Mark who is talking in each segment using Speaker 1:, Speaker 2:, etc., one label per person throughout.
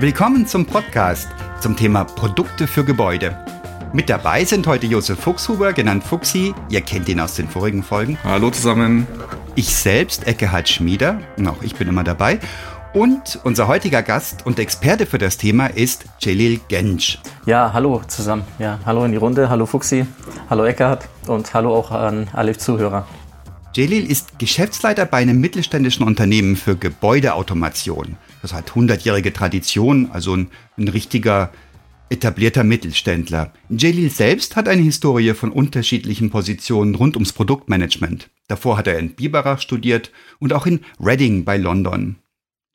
Speaker 1: Willkommen zum Podcast zum Thema Produkte für Gebäude. Mit dabei sind heute Josef Fuchshuber, genannt Fuchsi. Ihr kennt ihn aus den vorigen Folgen.
Speaker 2: Hallo zusammen.
Speaker 1: Ich selbst, Eckehard Schmieder. Auch ich bin immer dabei. Und unser heutiger Gast und Experte für das Thema ist Celil Gensch.
Speaker 3: Ja, hallo zusammen. Ja, hallo in die Runde. Hallo Fuxi. Hallo Eckhard. Und hallo auch an alle Zuhörer.
Speaker 1: Celil ist Geschäftsleiter bei einem mittelständischen Unternehmen für Gebäudeautomation. Das hat hundertjährige Tradition, also ein, ein richtiger etablierter Mittelständler. Jalil selbst hat eine Historie von unterschiedlichen Positionen rund ums Produktmanagement. Davor hat er in Biberach studiert und auch in Reading bei London.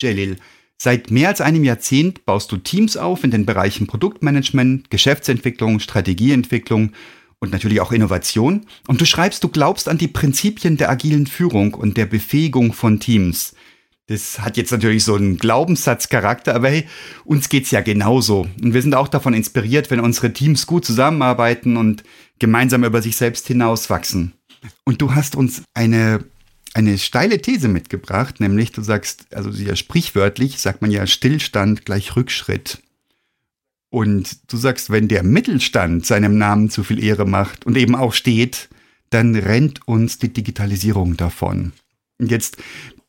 Speaker 1: Jalil, seit mehr als einem Jahrzehnt baust du Teams auf in den Bereichen Produktmanagement, Geschäftsentwicklung, Strategieentwicklung und natürlich auch Innovation. Und du schreibst, du glaubst an die Prinzipien der agilen Führung und der Befähigung von Teams. Das hat jetzt natürlich so einen Glaubenssatzcharakter, aber hey, uns geht's ja genauso. Und wir sind auch davon inspiriert, wenn unsere Teams gut zusammenarbeiten und gemeinsam über sich selbst hinauswachsen. Und du hast uns eine eine steile These mitgebracht, nämlich du sagst, also ja sprichwörtlich sagt man ja Stillstand gleich Rückschritt. Und du sagst, wenn der Mittelstand seinem Namen zu viel Ehre macht und eben auch steht, dann rennt uns die Digitalisierung davon. Und jetzt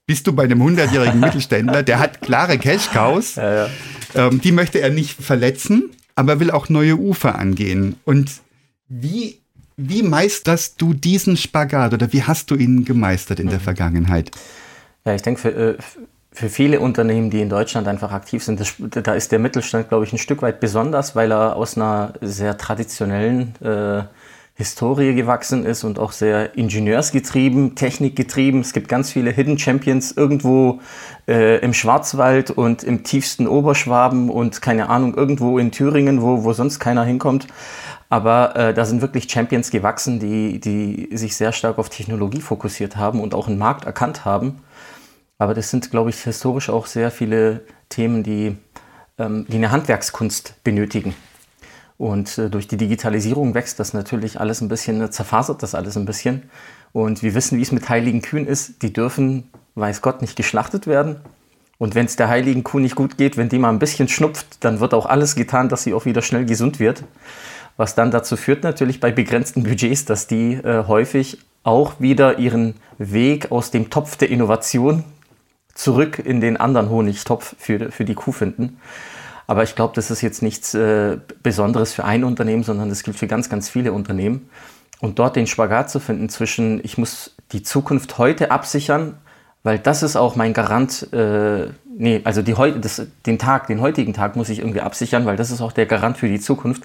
Speaker 1: bist du bei einem 100-jährigen Mittelständler, der hat klare Cash-Cows, ja, ja. ähm, die möchte er nicht verletzen, aber will auch neue Ufer angehen. Und wie wie meisterst du diesen Spagat oder wie hast du ihn gemeistert in der mhm. Vergangenheit?
Speaker 3: Ja, ich denke, für, äh, für viele Unternehmen, die in Deutschland einfach aktiv sind, das, da ist der Mittelstand, glaube ich, ein Stück weit besonders, weil er aus einer sehr traditionellen äh, Historie gewachsen ist und auch sehr ingenieursgetrieben, technikgetrieben. Es gibt ganz viele Hidden Champions irgendwo äh, im Schwarzwald und im tiefsten Oberschwaben und keine Ahnung, irgendwo in Thüringen, wo, wo sonst keiner hinkommt. Aber äh, da sind wirklich Champions gewachsen, die, die sich sehr stark auf Technologie fokussiert haben und auch einen Markt erkannt haben. Aber das sind, glaube ich, historisch auch sehr viele Themen, die, ähm, die eine Handwerkskunst benötigen. Und äh, durch die Digitalisierung wächst das natürlich alles ein bisschen, äh, zerfasert das alles ein bisschen. Und wir wissen, wie es mit heiligen Kühen ist. Die dürfen, weiß Gott, nicht geschlachtet werden. Und wenn es der heiligen Kuh nicht gut geht, wenn die mal ein bisschen schnupft, dann wird auch alles getan, dass sie auch wieder schnell gesund wird. Was dann dazu führt natürlich bei begrenzten Budgets, dass die äh, häufig auch wieder ihren Weg aus dem Topf der Innovation zurück in den anderen Honigtopf für, für die Kuh finden. Aber ich glaube, das ist jetzt nichts äh, Besonderes für ein Unternehmen, sondern das gilt für ganz, ganz viele Unternehmen. Und dort den Spagat zu finden zwischen, ich muss die Zukunft heute absichern, weil das ist auch mein Garant, äh, nee, also die, das, den Tag, den heutigen Tag muss ich irgendwie absichern, weil das ist auch der Garant für die Zukunft.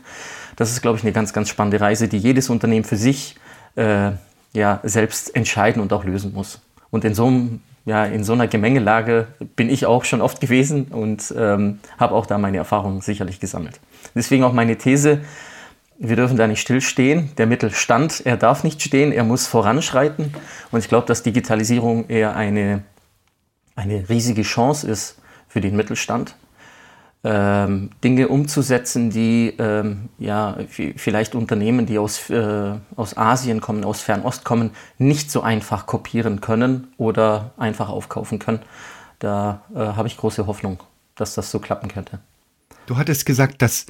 Speaker 3: Das ist, glaube ich, eine ganz, ganz spannende Reise, die jedes Unternehmen für sich äh, ja, selbst entscheiden und auch lösen muss. Und in so, einem, ja, in so einer Gemengelage bin ich auch schon oft gewesen und ähm, habe auch da meine Erfahrungen sicherlich gesammelt. Deswegen auch meine These, wir dürfen da nicht stillstehen. Der Mittelstand, er darf nicht stehen, er muss voranschreiten. Und ich glaube, dass Digitalisierung eher eine, eine riesige Chance ist für den Mittelstand ähm, Dinge umzusetzen, die ähm, ja, vielleicht Unternehmen, die aus, äh, aus Asien kommen, aus Fernost kommen, nicht so einfach kopieren können oder einfach aufkaufen können. Da äh, habe ich große Hoffnung, dass das so klappen könnte.
Speaker 1: Du hattest gesagt, dass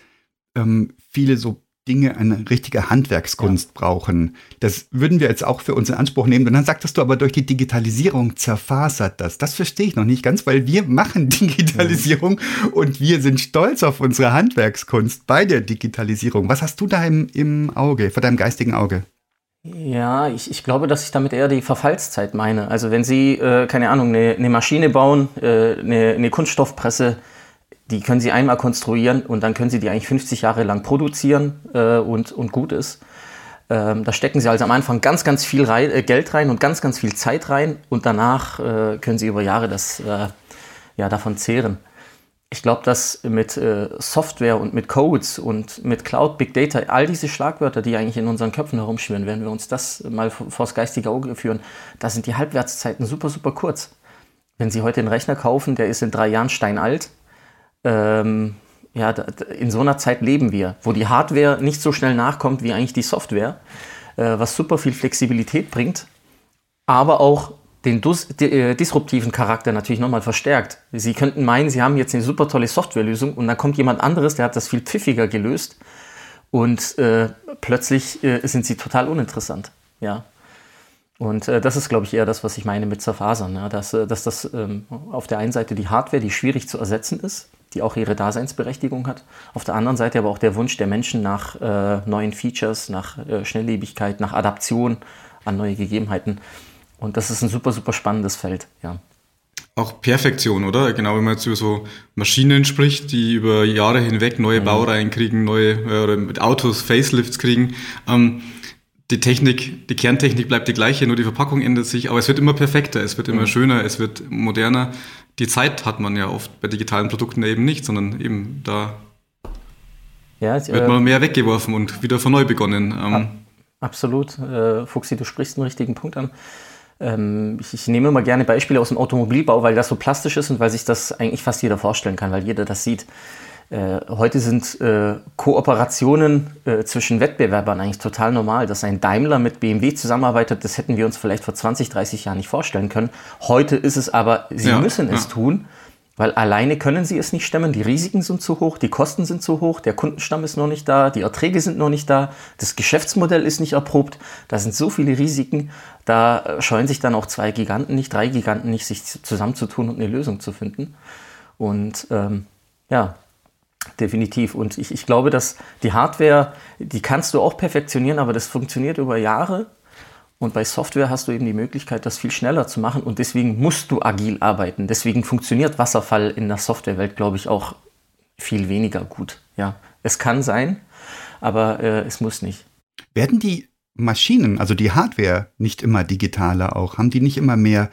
Speaker 1: ähm, viele so Dinge eine richtige Handwerkskunst ja. brauchen. Das würden wir jetzt auch für uns in Anspruch nehmen. Und dann sagtest du aber, durch die Digitalisierung zerfasert das. Das verstehe ich noch nicht ganz, weil wir machen Digitalisierung ja. und wir sind stolz auf unsere Handwerkskunst bei der Digitalisierung. Was hast du da im, im Auge, vor deinem geistigen Auge?
Speaker 3: Ja, ich, ich glaube, dass ich damit eher die Verfallszeit meine. Also wenn Sie, äh, keine Ahnung, eine, eine Maschine bauen, äh, eine, eine Kunststoffpresse, die können Sie einmal konstruieren und dann können Sie die eigentlich 50 Jahre lang produzieren äh, und, und gut ist. Ähm, da stecken Sie also am Anfang ganz, ganz viel rein, äh, Geld rein und ganz, ganz viel Zeit rein und danach äh, können Sie über Jahre das, äh, ja, davon zehren. Ich glaube, dass mit äh, Software und mit Codes und mit Cloud, Big Data, all diese Schlagwörter, die eigentlich in unseren Köpfen herumschwirren, wenn wir uns das mal vors geistige Auge führen, da sind die Halbwertszeiten super, super kurz. Wenn Sie heute einen Rechner kaufen, der ist in drei Jahren steinalt, ähm, ja, in so einer Zeit leben wir, wo die Hardware nicht so schnell nachkommt wie eigentlich die Software, äh, was super viel Flexibilität bringt, aber auch den dus, äh, disruptiven Charakter natürlich nochmal verstärkt. Sie könnten meinen, Sie haben jetzt eine super tolle Softwarelösung und dann kommt jemand anderes, der hat das viel pfiffiger gelöst und äh, plötzlich äh, sind Sie total uninteressant. Ja. Und äh, das ist, glaube ich, eher das, was ich meine mit Zerfasern. Ja? Dass, äh, dass das ähm, auf der einen Seite die Hardware, die schwierig zu ersetzen ist, die auch ihre Daseinsberechtigung hat. Auf der anderen Seite aber auch der Wunsch der Menschen nach äh, neuen Features, nach Schnelllebigkeit, nach Adaption an neue Gegebenheiten. Und das ist ein super, super spannendes Feld, ja.
Speaker 2: Auch Perfektion, oder? Genau, wenn man jetzt über so Maschinen spricht, die über Jahre hinweg neue mhm. Baureihen kriegen, neue äh, mit Autos Facelifts kriegen. Ähm, die Technik, die Kerntechnik bleibt die gleiche, nur die Verpackung ändert sich, aber es wird immer perfekter, es wird immer mhm. schöner, es wird moderner. Die Zeit hat man ja oft bei digitalen Produkten eben nicht, sondern eben da ja, wird äh, man mehr weggeworfen und wieder von neu begonnen. Ähm,
Speaker 3: absolut. Äh, Fuxi, du sprichst einen richtigen Punkt an. Ähm, ich, ich, nehme immer gerne Beispiele aus dem Automobilbau, weil das so plastisch ist und weil sich das eigentlich fast jeder vorstellen kann, weil jeder das sieht. Äh, heute sind äh, Kooperationen äh, zwischen Wettbewerbern eigentlich total normal. Dass ein Daimler mit BMW zusammenarbeitet, das hätten wir uns vielleicht vor 20, 30 Jahren nicht vorstellen können. Heute ist es aber, sie ja, müssen ja. es tun, weil alleine können sie es nicht stemmen. Die Risiken sind zu hoch, die Kosten sind zu hoch, der Kundenstamm ist noch nicht da, die Erträge sind noch nicht da, das Geschäftsmodell ist nicht erprobt. Da sind so viele Risiken. Da scheuen sich dann auch zwei Giganten nicht, drei Giganten nicht, sich zusammenzutun und eine Lösung zu finden. Und ähm, ja, definitiv. Und ich, ich glaube, dass die Hardware, die kannst du auch perfektionieren, aber das funktioniert über Jahre. Und bei Software hast du eben die Möglichkeit, das viel schneller zu machen. Und deswegen musst du agil arbeiten. Deswegen funktioniert Wasserfall in der Softwarewelt, glaube ich, auch viel weniger gut. Ja, es kann sein, aber äh, es muss nicht.
Speaker 1: Werden die Maschinen, also die Hardware, nicht immer digitaler auch? Haben die nicht immer mehr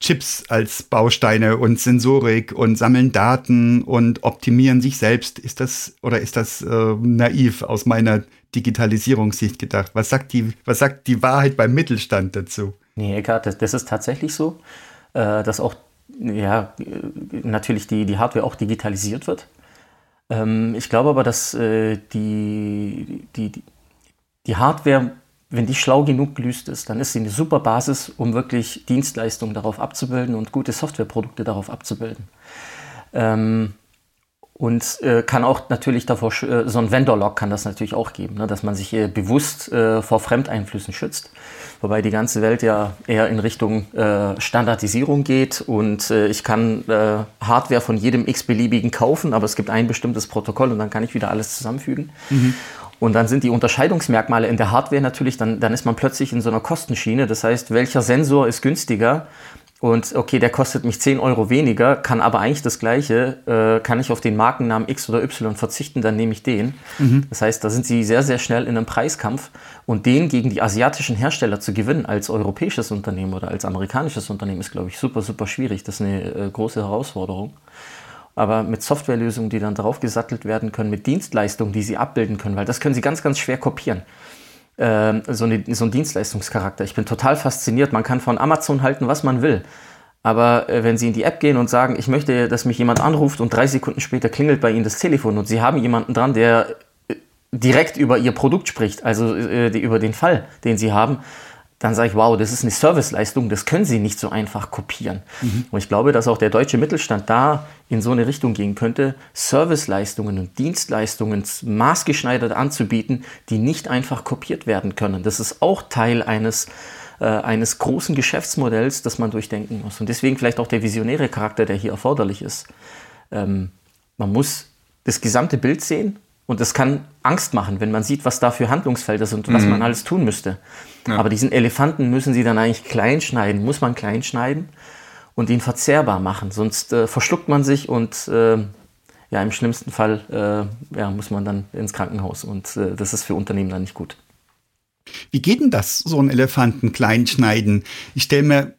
Speaker 1: Chips als Bausteine und Sensorik und sammeln Daten und optimieren sich selbst? Ist das oder ist das äh, naiv aus meiner Digitalisierungssicht gedacht? Was sagt die, was sagt die Wahrheit beim Mittelstand dazu?
Speaker 3: Nee, Eckhard, das, das ist tatsächlich so, äh, dass auch ja, natürlich die, die Hardware auch digitalisiert wird. Ähm, ich glaube aber, dass äh, die, die, die Hardware, wenn die schlau genug gelöst ist, dann ist sie eine super Basis, um wirklich Dienstleistungen darauf abzubilden und gute Softwareprodukte darauf abzubilden. Ähm, und äh, kann auch natürlich davor, äh, so ein Vendor-Lock kann das natürlich auch geben, ne, dass man sich äh, bewusst vor Fremdeinflüssen schützt. Wobei die ganze Welt ja eher in Richtung äh, Standardisierung geht und äh, ich kann äh, Hardware von jedem x-beliebigen kaufen, aber es gibt ein bestimmtes Protokoll und dann kann ich wieder alles zusammenfügen. Mhm. Und dann sind die Unterscheidungsmerkmale in der Hardware natürlich, dann, dann ist man plötzlich in so einer Kostenschiene. Das heißt, welcher Sensor ist günstiger? und okay, der kostet mich 10 Euro weniger, kann aber eigentlich das gleiche, äh, kann ich auf den Markennamen X oder Y verzichten, dann nehme ich den. Mhm. Das heißt, da sind sie sehr, sehr schnell in einem Preiskampf und den gegen die asiatischen Hersteller zu gewinnen als europäisches Unternehmen oder als amerikanisches Unternehmen ist, glaube ich, super, super schwierig. Das ist eine äh, große Herausforderung. Aber mit Softwarelösungen, die dann drauf gesattelt werden können, mit Dienstleistungen, die sie abbilden können, weil das können sie ganz, ganz schwer kopieren. Ähm, so, eine, so ein Dienstleistungscharakter. Ich bin total fasziniert. Man kann von Amazon halten, was man will. Aber äh, wenn Sie in die App gehen und sagen, ich möchte, dass mich jemand anruft und drei Sekunden später klingelt bei Ihnen das Telefon und Sie haben jemanden dran, der äh, direkt über Ihr Produkt spricht, also äh, die, über den Fall, den Sie haben, dann sage ich, wow, das ist eine Serviceleistung, das können Sie nicht so einfach kopieren. Mhm. Und ich glaube, dass auch der deutsche Mittelstand da in so eine Richtung gehen könnte, Serviceleistungen und Dienstleistungen maßgeschneidert anzubieten, die nicht einfach kopiert werden können. Das ist auch Teil eines, äh, eines großen Geschäftsmodells, das man durchdenken muss. Und deswegen vielleicht auch der visionäre Charakter, der hier erforderlich ist. Ähm, man muss das gesamte Bild sehen und das kann Angst machen, wenn man sieht, was da für Handlungsfelder sind und mhm. was man alles tun müsste. Ja. Aber diesen Elefanten müssen sie dann eigentlich klein schneiden, muss man klein schneiden und ihn verzehrbar machen. Sonst äh, verschluckt man sich und äh, ja, im schlimmsten Fall äh, ja, muss man dann ins Krankenhaus und äh, das ist für Unternehmen dann nicht gut.
Speaker 1: Wie geht denn das, so einen Elefanten klein schneiden? Ich stelle mir,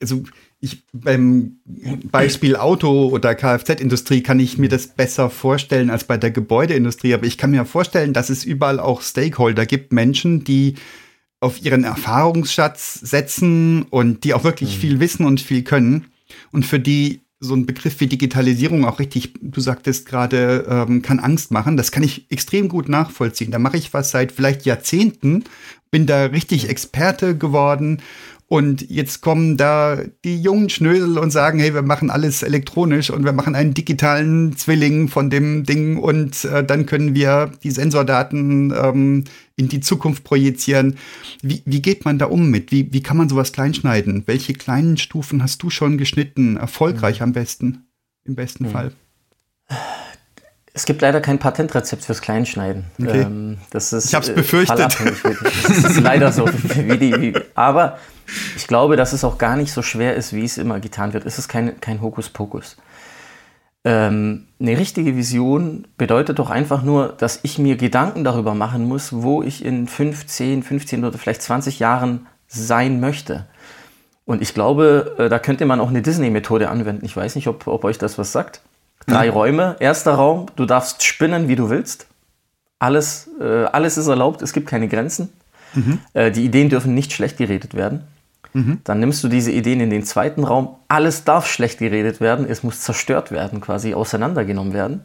Speaker 1: also ich, beim Beispiel Auto oder Kfz-Industrie kann ich mir das besser vorstellen als bei der Gebäudeindustrie. Aber ich kann mir vorstellen, dass es überall auch Stakeholder gibt, Menschen, die auf ihren Erfahrungsschatz setzen und die auch wirklich mhm. viel wissen und viel können und für die so ein Begriff wie Digitalisierung auch richtig, du sagtest gerade, ähm, kann Angst machen. Das kann ich extrem gut nachvollziehen. Da mache ich was seit vielleicht Jahrzehnten, bin da richtig Experte geworden Und jetzt kommen da die jungen Schnösel und sagen, hey, wir machen alles elektronisch und wir machen einen digitalen Zwilling von dem Ding und äh, dann können wir die Sensordaten ähm, in die Zukunft projizieren. Wie, wie geht man da um mit? Wie, wie kann man sowas kleinschneiden? Welche kleinen Stufen hast du schon geschnitten? Erfolgreich mhm. am besten, im besten mhm. Fall?
Speaker 3: Es gibt leider kein Patentrezept fürs Kleinschneiden.
Speaker 1: Okay. Ähm, das ist, ich habe es befürchtet.
Speaker 3: Das ist leider so. Wie die, wie, aber ich glaube, dass es auch gar nicht so schwer ist, wie es immer getan wird. Es ist kein, kein Hokuspokus. Ähm, eine richtige Vision bedeutet doch einfach nur, dass ich mir Gedanken darüber machen muss, wo ich in 15, 15 oder vielleicht 20 Jahren sein möchte. Und ich glaube, äh, da könnte man auch eine Disney-Methode anwenden. Ich weiß nicht, ob, ob euch das was sagt. Drei mhm. Räume. Erster Raum, du darfst spinnen, wie du willst. Alles, äh, alles ist erlaubt, es gibt keine Grenzen. Mhm. Äh, die Ideen dürfen nicht schlecht geredet werden. Mhm. Dann nimmst du diese Ideen in den zweiten Raum. Alles darf schlecht geredet werden. Es muss zerstört werden, quasi auseinandergenommen werden.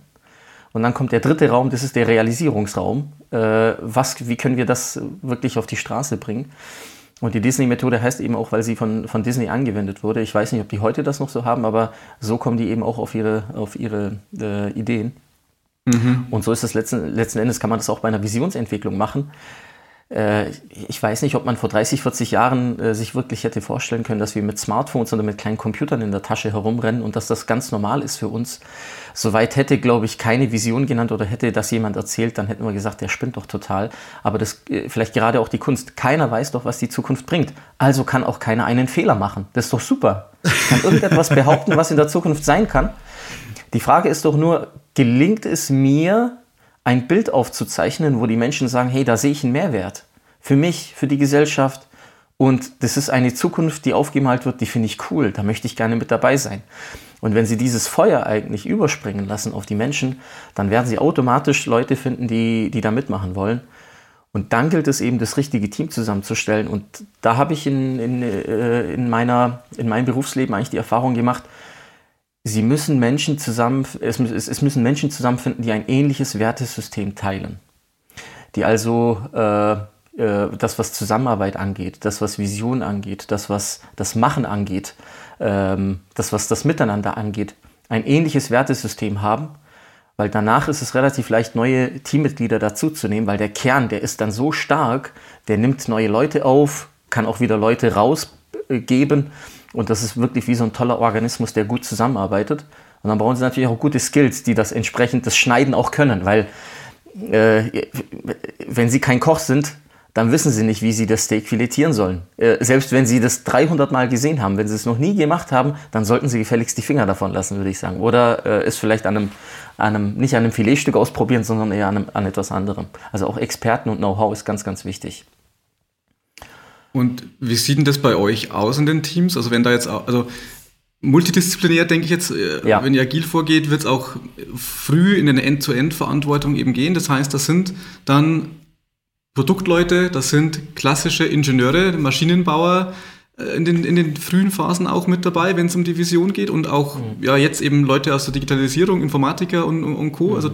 Speaker 3: Und dann kommt der dritte Raum, das ist der Realisierungsraum. Äh, was, wie können wir das wirklich auf die Straße bringen? Und die Disney-Methode heißt eben auch, weil sie von, von Disney angewendet wurde. Ich weiß nicht, ob die heute das noch so haben, aber so kommen die eben auch auf ihre, auf ihre äh, Ideen. Mhm. Und so ist es letzten, letzten Endes, kann man das auch bei einer Visionsentwicklung machen. Äh, ich weiß nicht, ob man vor 30, 40 Jahren äh, sich wirklich hätte vorstellen können, dass wir mit Smartphones oder mit kleinen Computern in der Tasche herumrennen und dass das ganz normal ist für uns. Soweit hätte, glaube ich, keine Vision genannt oder hätte das jemand erzählt, dann hätten wir gesagt, der spinnt doch total. Aber das äh, vielleicht gerade auch die Kunst. Keiner weiß doch, was die Zukunft bringt. Also kann auch keiner einen Fehler machen. Das ist doch super. Kann irgendetwas behaupten, was in der Zukunft sein kann. Die Frage ist doch nur, gelingt es mir, ein Bild aufzuzeichnen, wo die Menschen sagen, hey, da sehe ich einen Mehrwert. Für mich, für die Gesellschaft. Und das ist eine Zukunft, die aufgemalt wird, die finde ich cool. Da möchte ich gerne mit dabei sein. Und wenn sie dieses Feuer eigentlich überspringen lassen auf die Menschen, dann werden sie automatisch Leute finden, die, die da mitmachen wollen. Und dann gilt es eben, das richtige Team zusammenzustellen. Und da habe ich in, in, äh, in, meiner, in meinem Berufsleben eigentlich die Erfahrung gemacht, sie müssen Menschen zusammen, es, es, müssen Menschen zusammenfinden, die ein ähnliches Wertesystem teilen. Die also äh, äh, das, was Zusammenarbeit angeht, das, was Vision angeht, das, was das Machen angeht, ähm, das, was das Miteinander angeht, ein ähnliches Wertesystem haben, weil danach ist es relativ leicht, neue Teammitglieder dazuzunehmen, weil der Kern, der ist dann so stark, der nimmt neue Leute auf, kann auch wieder Leute rausgeben und das ist wirklich wie so ein toller Organismus, der gut zusammenarbeitet. Und dann brauchen sie natürlich auch gute Skills, die das entsprechend das Schneiden auch können, weil äh, wenn sie kein Koch sind, dann wissen sie nicht, wie sie das Steak filetieren sollen. Äh, selbst wenn sie das 300 Mal gesehen haben, wenn sie es noch nie gemacht haben, dann sollten sie gefälligst die Finger davon lassen, würde ich sagen. Oder äh, es vielleicht an einem, an einem, nicht an einem Filetstück ausprobieren, sondern eher an, einem, an etwas anderem. Also auch Experten und Know-how ist ganz, ganz wichtig.
Speaker 2: Und wie sieht denn das bei euch aus in den Teams? Also wenn da jetzt, also multidisziplinär denke ich jetzt, äh, ja. wenn ihr agil vorgeht, wird es auch früh in eine End-to-End-Verantwortung eben gehen. Das heißt, das sind dann Produktleute, das sind klassische Ingenieure, Maschinenbauer, äh, in den, in den frühen Phasen auch mit dabei, wenn es um die Vision geht und auch mhm. ja jetzt eben Leute aus der Digitalisierung, Informatiker und, und Co.
Speaker 3: Mhm. Also,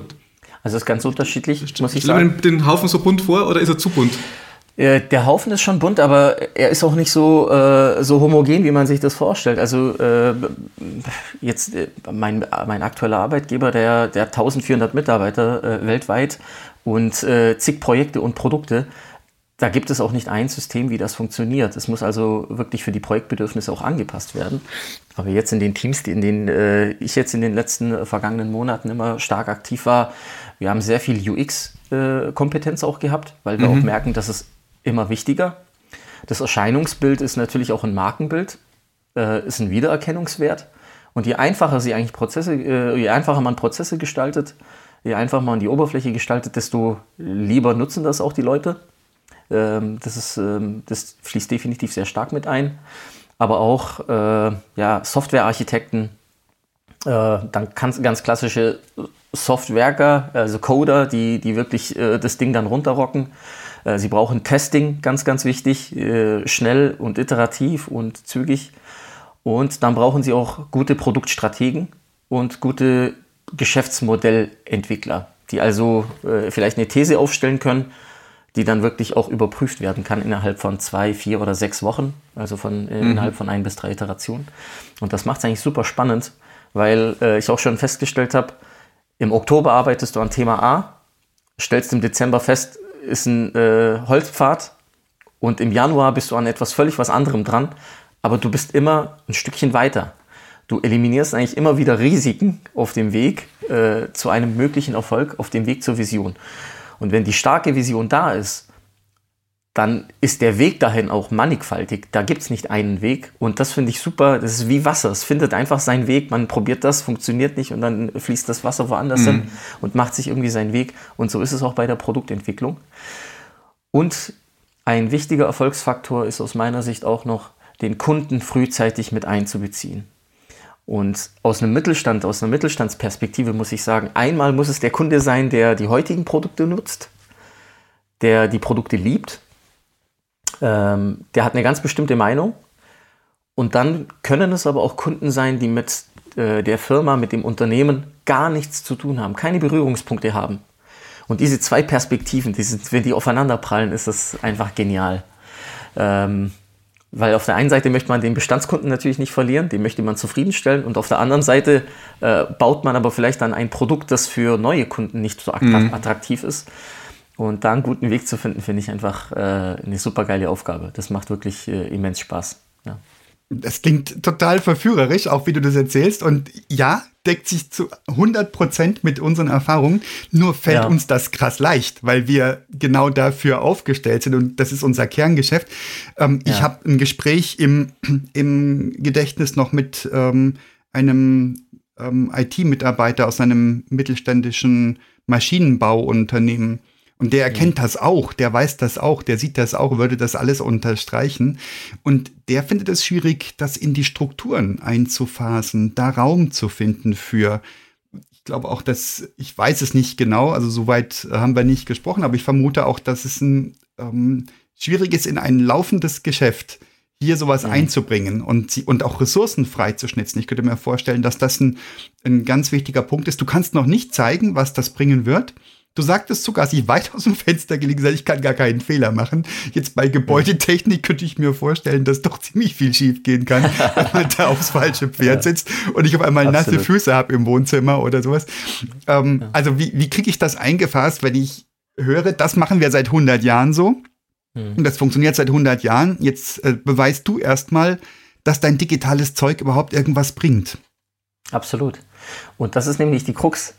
Speaker 3: also ist ganz unterschiedlich, muss ich sagen.
Speaker 2: den Haufen so bunt vor oder ist er zu bunt?
Speaker 3: Äh, der Haufen ist schon bunt, aber er ist auch nicht so, äh, so homogen, wie man sich das vorstellt. Also äh, jetzt äh, mein, mein aktueller Arbeitgeber, der, der hat 1400 Mitarbeiter äh, weltweit und äh, zig Projekte und Produkte. Da gibt es auch nicht ein System, wie das funktioniert. Es muss also wirklich für die Projektbedürfnisse auch angepasst werden. Aber jetzt in den Teams, in denen ich jetzt in den letzten vergangenen Monaten immer stark aktiv war, wir haben sehr viel UX-Kompetenz auch gehabt, weil wir mhm. auch merken, dass es immer wichtiger. Das Erscheinungsbild ist natürlich auch ein Markenbild, äh, ist ein Wiedererkennungswert. Und je einfacher sie eigentlich Prozesse, äh, je einfacher man Prozesse gestaltet, je einfacher man die Oberfläche gestaltet, desto lieber nutzen das auch die Leute. Ähm, das, ist, ähm, das fließt definitiv sehr stark mit ein. Aber auch äh, ja, Softwarearchitekten, äh, dann ganz, klassische Softwerker, also Coder, die, die wirklich äh, das Ding dann runterrocken. Äh, sie brauchen Testing, ganz, ganz wichtig, äh, schnell und iterativ und zügig. Und dann brauchen Sie auch gute Produktstrategen und gute Geschäftsmodellentwickler, die also äh, vielleicht eine These aufstellen können, die dann wirklich auch überprüft werden kann innerhalb von zwei, vier oder sechs Wochen, also von, mhm. innerhalb von ein bis drei Iterationen. Und das macht es eigentlich super spannend, weil äh, ich auch schon festgestellt habe, im Oktober arbeitest du an Thema A, stellst im Dezember fest, ist ein äh, Holzpfad und im Januar bist du an etwas völlig was anderem dran, aber du bist immer ein Stückchen weiter. Du eliminierst eigentlich immer wieder Risiken auf dem Weg äh, zu einem möglichen Erfolg, auf dem Weg zur Vision. Und wenn die starke Vision da ist, dann ist der Weg dahin auch mannigfaltig. Da gibt es nicht einen Weg. Und das finde ich super. Das ist wie Wasser. Es findet einfach seinen Weg. Man probiert das, funktioniert nicht und dann fließt das Wasser woanders mhm. hin und macht sich irgendwie seinen Weg. Und so ist es auch bei der Produktentwicklung. Und ein wichtiger Erfolgsfaktor ist aus meiner Sicht auch noch, den Kunden frühzeitig mit einzubeziehen. Und aus einem Mittelstand, aus einer Mittelstandsperspektive muss ich sagen, einmal muss es der Kunde sein, der die heutigen Produkte nutzt, der die Produkte liebt, ähm, der hat eine ganz bestimmte Meinung. Und dann können es aber auch Kunden sein, die mit äh, der Firma, mit dem Unternehmen gar nichts zu tun haben, keine Berührungspunkte haben. Und diese zwei Perspektiven, die sind, wenn die aufeinanderprallen, ist das einfach genial. Ähm, weil auf der einen Seite möchte man den Bestandskunden natürlich nicht verlieren, den möchte man zufriedenstellen und auf der anderen Seite äh, baut man aber vielleicht dann ein Produkt, das für neue Kunden nicht so mhm. attraktiv mhm. ist. Und da einen guten Weg zu finden, finde ich einfach äh, eine super geile Aufgabe. Das macht wirklich äh, immens Spaß. Ja.
Speaker 1: Das klingt total verführerisch, auch wie du das erzählst. Und ja, deckt sich zu 100 Prozent mit unseren Erfahrungen. Nur fällt ja. uns das krass leicht, weil wir genau dafür aufgestellt sind. Und das ist unser Kerngeschäft. Ähm, ja. Ich habe ein Gespräch im, im Gedächtnis noch mit ähm, einem ähm, IT-Mitarbeiter aus einem mittelständischen Maschinenbauunternehmen und der erkennt das auch, der weiß das auch, der sieht das auch, würde das alles unterstreichen. Und der findet es schwierig, das in die Strukturen einzuphasen, da Raum zu finden für ich glaube auch, dass, ich weiß es nicht genau, also soweit haben wir nicht gesprochen, aber ich vermute auch, dass es ein ähm, schwierig ist, in ein laufendes Geschäft hier sowas mhm. einzubringen und, und auch Ressourcen freizuschnitzen. Ich könnte mir vorstellen, dass das ein, ein ganz wichtiger Punkt ist. Du kannst noch nicht zeigen, was das bringen wird. Du sagtest sogar, sie weit aus dem Fenster gelegen sei, ich kann gar keinen Fehler machen. Jetzt bei Gebäudetechnik könnte ich mir vorstellen, dass doch ziemlich viel schief gehen kann, wenn man da aufs falsche Pferd sitzt und ich auf einmal Absolut. nasse Füße habe im Wohnzimmer oder sowas. Ähm, ja. Also wie, wie kriege ich das eingefasst, wenn ich höre, das machen wir seit 100 Jahren so mhm. und das funktioniert seit 100 Jahren. Jetzt äh, beweist du erstmal, dass dein digitales Zeug überhaupt irgendwas bringt.
Speaker 3: Absolut. Und das ist nämlich die Krux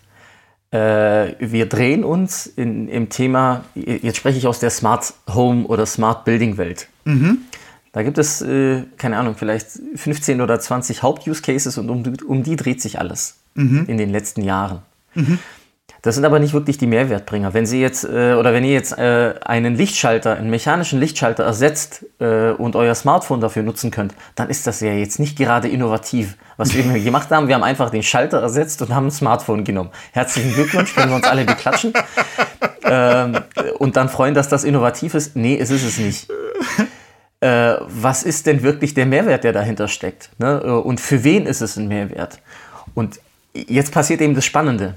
Speaker 3: äh, wir drehen uns in, im Thema, jetzt spreche ich aus der Smart Home oder Smart Building Welt. Mhm. Da gibt es, äh, keine Ahnung, vielleicht 15 oder 20 Haupt-Use Cases und um, um, die dreht sich alles mhm. in den letzten Jahren. Mhm. Das sind aber nicht wirklich die Mehrwertbringer. Wenn Sie jetzt äh, oder wenn ihr jetzt äh, einen Lichtschalter, einen mechanischen Lichtschalter ersetzt äh, und euer Smartphone dafür nutzen könnt, dann ist das ja jetzt nicht gerade innovativ. Was wir gemacht haben, wir haben einfach den Schalter ersetzt und haben ein Smartphone genommen. Herzlichen Glückwunsch, können wir uns alle beklatschen ähm, und dann freuen, dass das innovativ ist. Nee, es ist es nicht. Äh, was ist denn wirklich der Mehrwert, der dahinter steckt? Ne? Und für wen ist es ein Mehrwert? Und jetzt passiert eben das Spannende.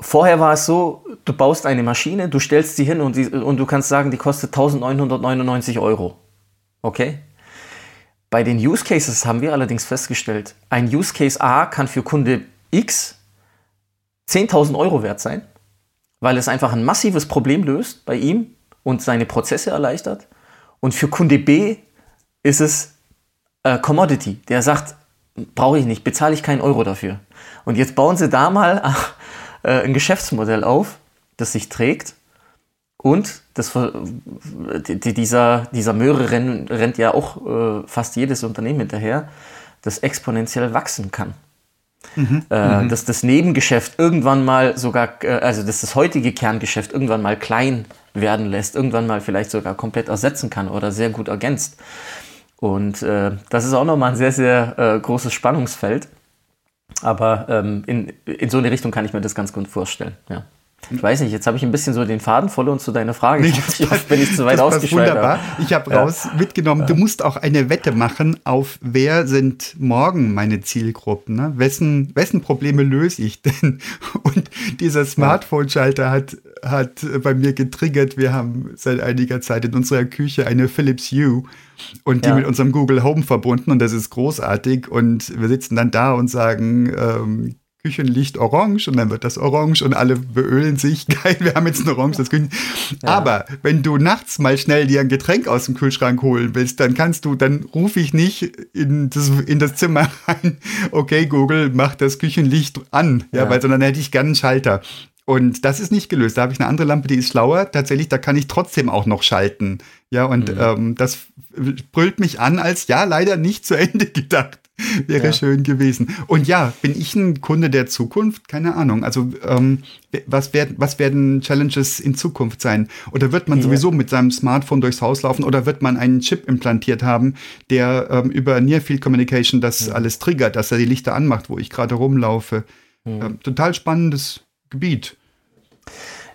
Speaker 3: Vorher war es so, du baust eine Maschine, du stellst sie hin und, die, und du kannst sagen, die kostet 1999 Euro. Okay? Bei den Use Cases haben wir allerdings festgestellt, ein Use Case A kann für Kunde X 10.000 Euro wert sein, weil es einfach ein massives Problem löst bei ihm und seine Prozesse erleichtert. Und für Kunde B ist es äh, Commodity. Der sagt, brauche ich nicht, bezahle ich keinen Euro dafür. Und jetzt bauen sie da mal äh, ein Geschäftsmodell auf, das sich trägt. Und das, dieser, dieser Möhre rennt, rennt ja auch äh, fast jedes Unternehmen hinterher, das exponentiell wachsen kann. Mhm, äh, mhm. dass das Nebengeschäft irgendwann mal sogar, äh, also dass das heutige Kerngeschäft irgendwann mal klein werden lässt, irgendwann mal vielleicht sogar komplett ersetzen kann oder sehr gut ergänzt. Und äh, das ist auch nochmal ein sehr, sehr äh, großes Spannungsfeld. Aber ähm, in, in so eine Richtung kann ich mir das ganz gut vorstellen. Ja. Ich weiß nicht, jetzt habe ich ein bisschen so den Faden verloren zu deiner Frage. Nee,
Speaker 1: ich passt, bin ich zu weit ausgeschweift. Wunderbar. Ich habe ja. raus mitgenommen, du musst auch eine Wette machen auf wer sind morgen meine Zielgruppen. Ne? Wessen, wessen Probleme löse ich denn? Und dieser Smartphone-Schalter hat hat bei mir getriggert. Wir haben seit einiger Zeit in unserer Küche eine Philips Hue und die ja. mit unserem Google Home verbunden und das ist großartig. Und wir sitzen dann da und sagen, ähm, Küchenlicht orange und dann wird das orange und alle beölen sich. Geil, wir haben jetzt ein orange das Küchen. Ja. Aber wenn du nachts mal schnell dir ein Getränk aus dem Kühlschrank holen willst, dann kannst du, dann rufe ich nicht in das, in das Zimmer rein, okay, Google, mach das Küchenlicht an, ja, ja. weil sondern hätte ich gerne einen Schalter. Und das ist nicht gelöst. Da habe ich eine andere Lampe, die ist schlauer. Tatsächlich, da kann ich trotzdem auch noch schalten. Ja, und mhm. ähm, das brüllt mich an als ja, leider nicht zu Ende gedacht. Wäre ja. schön gewesen. Und ja, bin ich ein Kunde der Zukunft? Keine Ahnung. Also ähm, was, werden, was werden Challenges in Zukunft sein? Oder wird man ja. sowieso mit seinem Smartphone durchs Haus laufen oder wird man einen Chip implantiert haben, der ähm, über Near Field Communication das ja. alles triggert, dass er die Lichter anmacht, wo ich gerade rumlaufe? Ähm, total spannendes Gebiet.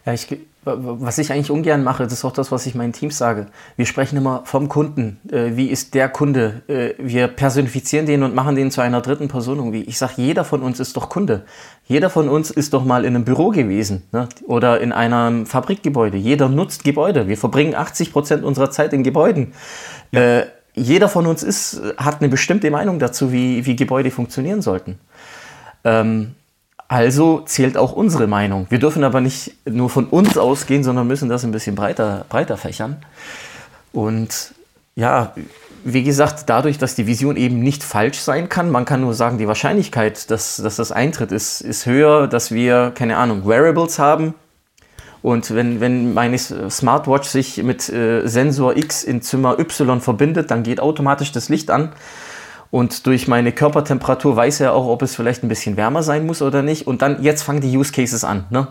Speaker 3: Ja, ich, was ich eigentlich ungern mache, das ist auch das, was ich meinen Teams sage. Wir sprechen immer vom Kunden. Äh, wie ist der Kunde? Äh, wir personifizieren den und machen den zu einer dritten Person irgendwie. Ich sage, jeder von uns ist doch Kunde. Jeder von uns ist doch mal in einem Büro gewesen ne? oder in einem Fabrikgebäude. Jeder nutzt Gebäude. Wir verbringen 80 Prozent unserer Zeit in Gebäuden. Ja. Äh, jeder von uns ist, hat eine bestimmte Meinung dazu, wie, wie Gebäude funktionieren sollten. Ähm, also zählt auch unsere Meinung. Wir dürfen aber nicht nur von uns ausgehen, sondern müssen das ein bisschen breiter, breiter fächern. Und ja, wie gesagt, dadurch, dass die Vision eben nicht falsch sein kann, man kann nur sagen, die Wahrscheinlichkeit, dass, dass das eintritt, ist, ist höher, dass wir, keine Ahnung, Wearables haben. Und wenn, wenn meine Smartwatch sich mit äh, Sensor X in Zimmer Y verbindet, dann geht automatisch das Licht an und durch meine Körpertemperatur weiß er auch, ob es vielleicht ein bisschen wärmer sein muss oder nicht. Und dann, jetzt fangen die Use Cases an. Ne?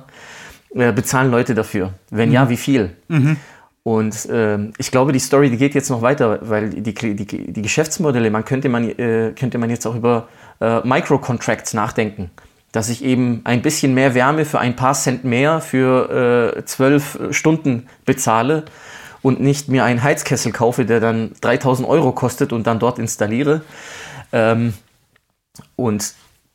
Speaker 3: Äh, bezahlen Leute dafür? Wenn mhm. ja, wie viel? Mhm. Und äh, ich glaube, die Story, die geht jetzt noch weiter, weil die, die, die Geschäftsmodelle, man könnte man, äh, könnte man jetzt auch über äh, Micro-Contracts nachdenken. Dass ich eben ein bisschen mehr Wärme für ein paar Cent mehr für äh, zwölf Stunden bezahle und nicht mir einen Heizkessel kaufe, der dann 3000 Euro kostet und dann dort installiere. Ähm, und